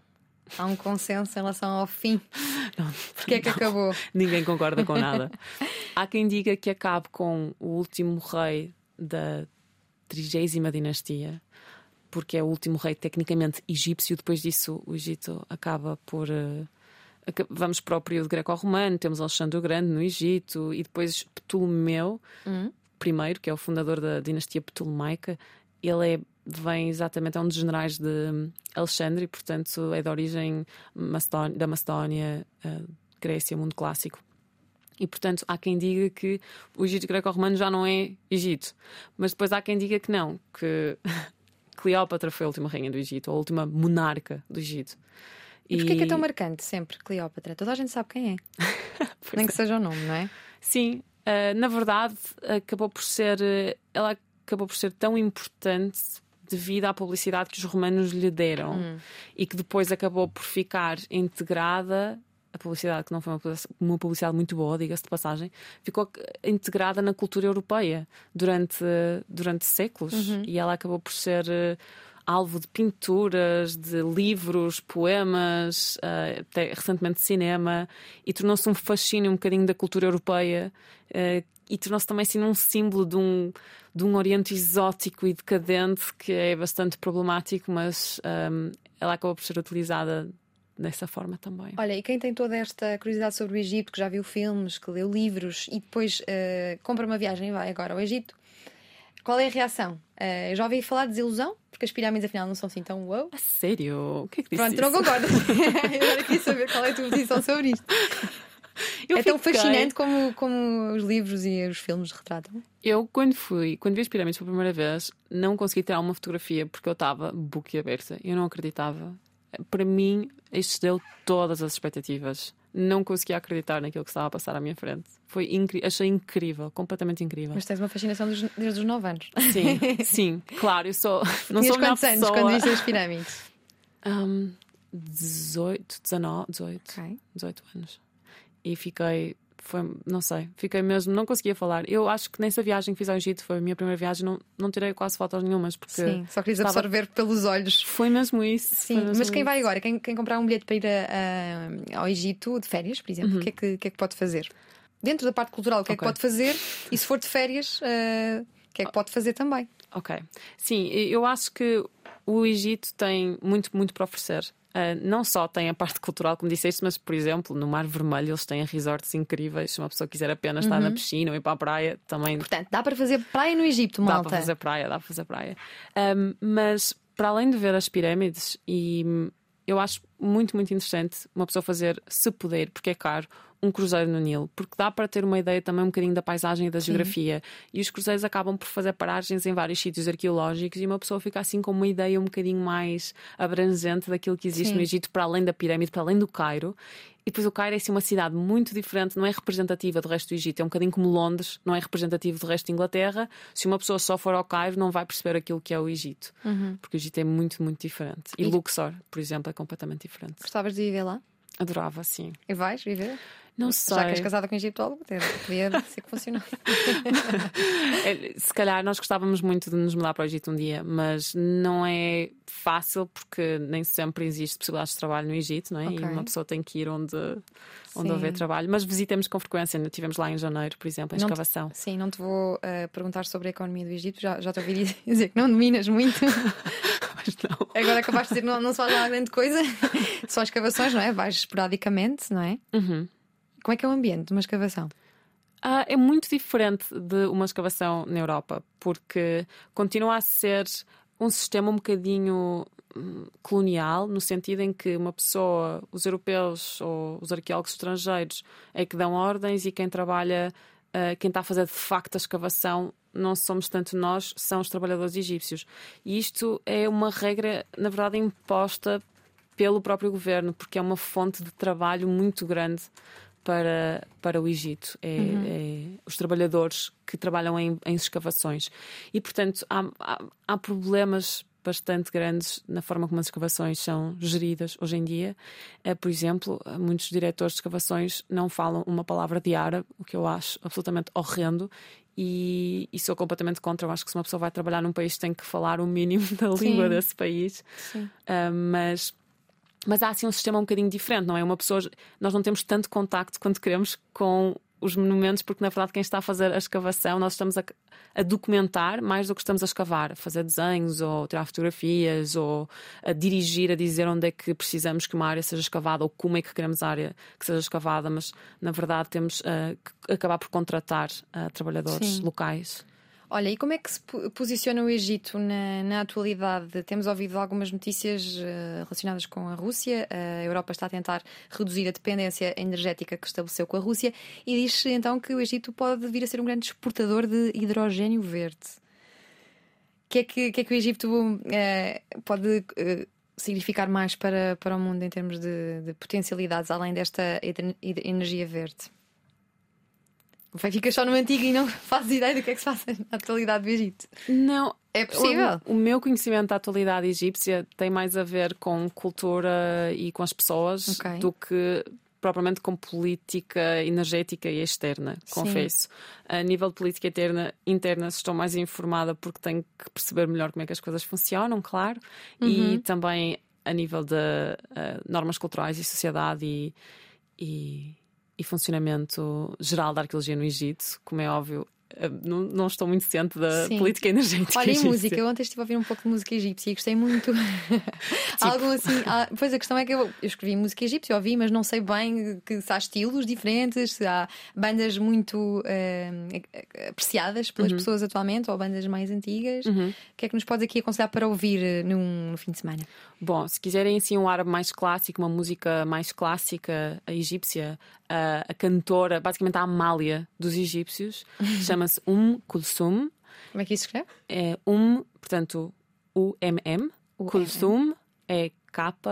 Há um consenso em relação ao fim? Não, Porquê é que acabou? Ninguém concorda com nada. Há quem diga que acabe com o último rei da trigésima dinastia, porque é o último rei tecnicamente egípcio. Depois disso, o Egito acaba por. Uh, vamos para o período greco-romano, temos Alexandre o Grande no Egito e depois Ptolomeu uhum. I, que é o fundador da dinastia ptolemaica. Ele é, vem exatamente, é um dos generais de Alexandre e, portanto, é de origem Macedónia, da Macedónia, uh, Grécia, mundo clássico. E, portanto, há quem diga que o Egito greco-romano já não é Egito. Mas depois há quem diga que não, que Cleópatra foi a última rainha do Egito, a última monarca do Egito. E, e porquê é que é tão marcante sempre Cleópatra? Toda a gente sabe quem é. Nem é. que seja o nome, não é? Sim, uh, na verdade acabou por ser. Uh, ela acabou por ser tão importante devido à publicidade que os romanos lhe deram hum. e que depois acabou por ficar integrada a publicidade, que não foi uma publicidade muito boa, diga-se de passagem, ficou integrada na cultura europeia durante, durante séculos uhum. e ela acabou por ser uh, alvo de pinturas, de livros, poemas, uh, até recentemente cinema e tornou-se um fascínio um bocadinho da cultura europeia uh, e tornou-se também assim um símbolo de um, de um Oriente exótico e decadente que é bastante problemático, mas um, ela acabou por ser utilizada dessa forma também. Olha, e quem tem toda esta curiosidade sobre o Egito, que já viu filmes, que leu livros e depois uh, compra uma viagem e vai agora ao Egito, qual é a reação? Uh, já ouvi falar de desilusão, porque as pirâmides afinal não são assim tão wow. A sério? O que é que disse Pronto, não concordo. Eu queria saber qual é a tua posição sobre isto. Eu é fiquei... tão fascinante como, como os livros e os filmes retratam. Eu, quando fui, quando vi as pirâmides pela primeira vez, não consegui tirar uma fotografia porque eu estava boquiaberta. Eu não acreditava para mim, excedeu todas as expectativas. Não conseguia acreditar naquilo que estava a passar à minha frente. Foi incri achei incrível, completamente incrível. Mas tens uma fascinação dos, desde os 9 anos. Sim, sim, claro, eu sou. Não Tinhas sou quantos anos pessoa... quando viste as pirâmides? Um, 18, 19, 18. Okay. 18 anos. E fiquei foi, não sei, fiquei mesmo, não conseguia falar. Eu acho que nessa viagem que fiz ao Egito, foi a minha primeira viagem, não, não tirei quase fotos nenhumas. Porque Sim, só querias estava... absorver pelos olhos. Foi mesmo isso. Sim, mesmo mas quem isso. vai agora, quem, quem comprar um bilhete para ir a, a, ao Egito de férias, por exemplo, o uhum. que, é que, que, é que pode fazer? Dentro da parte cultural, o que okay. é que pode fazer? E se for de férias, uh, o que é que pode fazer também? Ok. Sim, eu acho que o Egito tem muito, muito para oferecer. Uh, não só tem a parte cultural, como disseste, mas, por exemplo, no Mar Vermelho eles têm resorts incríveis. Se uma pessoa quiser apenas uhum. estar na uhum. piscina ou ir para a praia, também. Portanto, dá para fazer praia no Egito, malta. Dá para fazer praia, dá para fazer praia. Um, mas, para além de ver as pirâmides, e eu acho muito, muito interessante uma pessoa fazer, se puder, porque é caro, um cruzeiro no Nilo, porque dá para ter uma ideia também um bocadinho da paisagem e da Sim. geografia. E os cruzeiros acabam por fazer paragens em vários sítios arqueológicos e uma pessoa fica assim com uma ideia um bocadinho mais abrangente daquilo que existe Sim. no Egito, para além da pirâmide, para além do Cairo. E depois o Cairo é assim, uma cidade muito diferente, não é representativa do resto do Egito, é um bocadinho como Londres, não é representativo do resto da Inglaterra. Se uma pessoa só for ao Cairo, não vai perceber aquilo que é o Egito, uhum. porque o Egito é muito, muito diferente. E, e Luxor, por exemplo, é completamente diferente. Gostavas de viver lá? Adorava, sim. E vais viver? Não sei. Já que és casada com um egiptólogo, podia ser que funcionasse. É, se calhar nós gostávamos muito de nos mudar para o Egito um dia, mas não é fácil porque nem sempre existe possibilidade de trabalho no Egito, não é? Okay. E uma pessoa tem que ir onde, onde houver trabalho. Mas visitamos com frequência. Estivemos lá em janeiro, por exemplo, em não escavação. Te, sim, não te vou uh, perguntar sobre a economia do Egito, já, já te ouvi dizer que não dominas muito. mas não. Agora acabaste de dizer não, não se faz lá grande coisa, só escavações, não é? Vais esporadicamente, não é? Uhum. Como é que é o ambiente de uma escavação? Ah, é muito diferente de uma escavação na Europa, porque continua a ser um sistema um bocadinho hum, colonial, no sentido em que uma pessoa, os europeus ou os arqueólogos estrangeiros, é que dão ordens e quem trabalha, uh, quem está a fazer de facto a escavação, não somos tanto nós, são os trabalhadores egípcios. E isto é uma regra, na verdade, imposta pelo próprio governo, porque é uma fonte de trabalho muito grande para, para o Egito. É, uhum. é os trabalhadores que trabalham em, em escavações. E, portanto, há, há, há, problemas bastante grandes na forma como as escavações são geridas hoje em dia. É, por exemplo, muitos diretores de escavações não falam uma palavra de árabe, o que eu acho absolutamente horrendo. E, e, sou completamente contra. Eu acho que se uma pessoa vai trabalhar num país tem que falar o mínimo da língua desse país. Uh, mas mas há assim um sistema um bocadinho diferente, não é? Uma pessoa, nós não temos tanto contacto quanto queremos com os monumentos, porque na verdade quem está a fazer a escavação, nós estamos a, a, documentar mais do que estamos a escavar, a fazer desenhos ou tirar fotografias ou a dirigir, a dizer onde é que precisamos que uma área seja escavada ou como é que queremos a área que seja escavada, mas na verdade temos uh, que acabar por contratar uh, trabalhadores Sim. locais. Olha, e como é que se posiciona o Egito na, na atualidade? Temos ouvido algumas notícias uh, relacionadas com a Rússia. A Europa está a tentar reduzir a dependência energética que estabeleceu com a Rússia e diz então que o Egito pode vir a ser um grande exportador de hidrogênio verde. O que é que, que, é que o Egito uh, pode uh, significar mais para, para o mundo em termos de, de potencialidades, além desta energia verde? Vai ficar só no antigo e não fazes ideia do que é que se passa na atualidade do Egito. Não. É possível. O, o, meu conhecimento da atualidade egípcia tem mais a ver com cultura e com as pessoas okay. do que propriamente com política energética e externa, confesso. Sim. A nível de política interna, interna estou mais informada porque tenho que perceber melhor como é que as coisas funcionam, claro, uhum. e também a nível de uh, normas culturais e sociedade e, e e funcionamento geral da arqueologia no Egito, como é óbvio, eh, não, não, estou muito ciente da Sim. política energética. Olha, e música, eu ontem estive a ouvir um pouco de música egípcia e gostei muito. tipo... Algo assim. Ah, pois a questão é que eu, eu, escrevi música egípcia, ouvi, mas não sei bem que se há estilos diferentes, se há bandas muito uh, apreciadas pelas uhum. pessoas atualmente ou bandas mais antigas. Uhum. O que é que nos pode aqui aconselhar para ouvir eh, num, no fim de semana? Bom, se quiserem assim um árabe mais clássico, uma música mais clássica, a egípcia, a, a cantora, basicamente a Amália dos egípcios, chama-se Um Kulsum. Como é que isso escreve? É Um, portanto, U-M-M. Kulsum é K-U-L-T-H-U-M.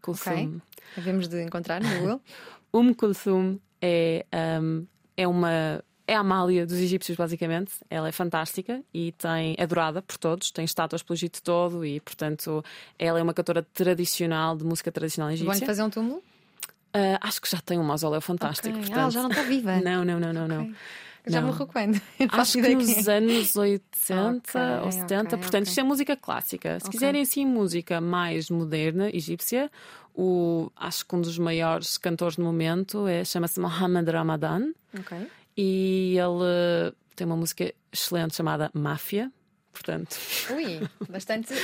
Kulsum. Okay. Devemos de encontrar no Google. um Kulsum é, um, é uma é a Amália dos egípcios, basicamente. Ela é fantástica e tem adorada por todos, tem estátuas pelo Egito todo e, portanto, ela é uma cantora tradicional de música tradicional egípcia. Vão fazer um túmulo? Uh, acho que já tem um mausoléu fantástico. Okay. Portanto... Ah, ela já não está viva. não, não, não, não, okay. não. Já morreu quando? Acho que nos é. anos 80 okay, ou 70. Okay, portanto, okay. isto é música clássica. Se quiserem assim música mais moderna, egípcia, o, acho que um dos maiores cantores do momento é, chama-se Mohamed Ramadan. E ele tem uma música excelente chamada Máfia. Portanto, Ui, bastante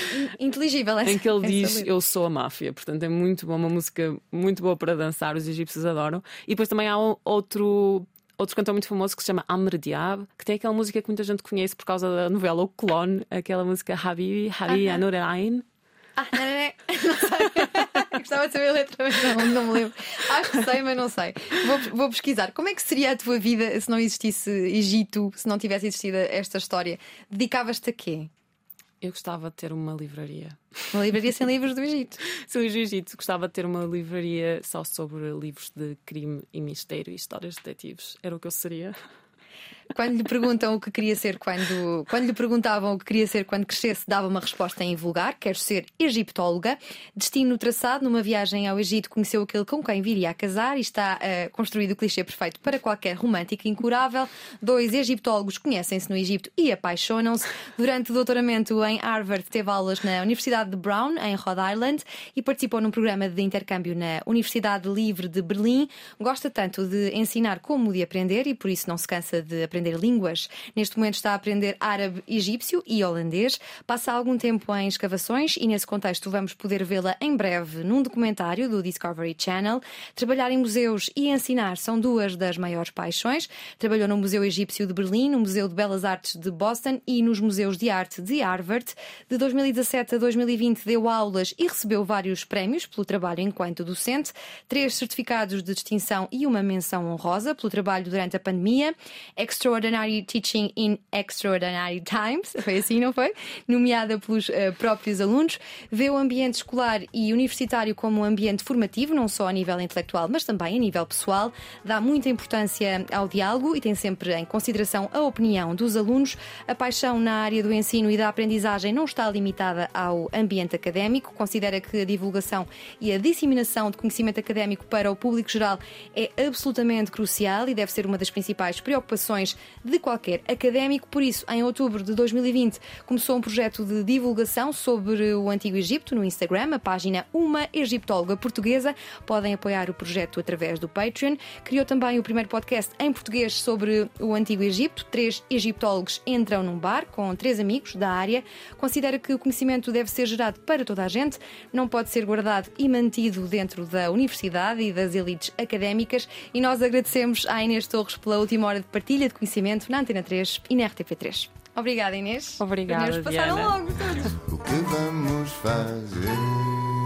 inteligível essa Em que ele diz letra. Eu sou a máfia. Portanto, é muito boa, uma música muito boa para dançar, os egípcios adoram. E depois também há outro outro cantor muito famoso que se chama Amr Diab, que tem aquela música que muita gente conhece por causa da novela O Clone, aquela música Habibi, Habibi uh -huh. Anur Ain. Ah, não, não, não, não. Gostava de saber a letra, mas não, não me lembro. Acho que sei, mas não sei. Vou, vou pesquisar. Como é que seria a tua vida se não existisse Egito, se não tivesse existido esta história? Dedicavas-te a quê? Eu gostava de ter uma livraria. Uma livraria sem livros do Egito. Sem livros do Egito. Gostava de ter uma livraria só sobre livros de crime e mistério e histórias de detetives. Era o que eu seria. Quando lhe perguntam o que queria ser quando. Quando lhe perguntavam o que queria ser quando crescesse, dava uma resposta em vulgar: quero ser egiptóloga. Destino traçado numa viagem ao Egito, conheceu aquele com quem viria a casar e está uh, construído o clichê perfeito para qualquer romântico incurável. Dois egiptólogos conhecem-se no Egito e apaixonam-se. Durante o doutoramento em Harvard, teve aulas na Universidade de Brown, em Rhode Island, e participou num programa de intercâmbio na Universidade Livre de Berlim. Gosta tanto de ensinar como de aprender e por isso não se cansa de aprender aprender línguas. Neste momento está a aprender árabe, egípcio e holandês. Passa algum tempo em escavações e, nesse contexto, vamos poder vê-la em breve num documentário do Discovery Channel. Trabalhar em museus e ensinar são duas das maiores paixões. Trabalhou no Museu Egípcio de Berlim, no Museu de Belas Artes de Boston e nos Museus de Arte de Harvard. De 2017 a 2020 deu aulas e recebeu vários prémios pelo trabalho enquanto docente, três certificados de distinção e uma menção honrosa pelo trabalho durante a pandemia. Extraordinary Teaching in Extraordinary Times, foi assim, não foi? Nomeada pelos uh, próprios alunos. Vê o ambiente escolar e universitário como um ambiente formativo, não só a nível intelectual, mas também a nível pessoal. Dá muita importância ao diálogo e tem sempre em consideração a opinião dos alunos. A paixão na área do ensino e da aprendizagem não está limitada ao ambiente académico. Considera que a divulgação e a disseminação de conhecimento académico para o público geral é absolutamente crucial e deve ser uma das principais preocupações de qualquer académico. Por isso, em outubro de 2020, começou um projeto de divulgação sobre o Antigo Egito no Instagram, a página Uma Egiptóloga Portuguesa. Podem apoiar o projeto através do Patreon. Criou também o primeiro podcast em português sobre o Antigo Egito. Três egiptólogos entram num bar com três amigos da área. Considera que o conhecimento deve ser gerado para toda a gente, não pode ser guardado e mantido dentro da universidade e das elites académicas. E nós agradecemos à Inês Torres pela última hora de partilha de conhecimento na Antena 3 e na RTP3. Obrigada, Inês. Obrigada, Os passaram Diana. logo todos. O que vamos fazer?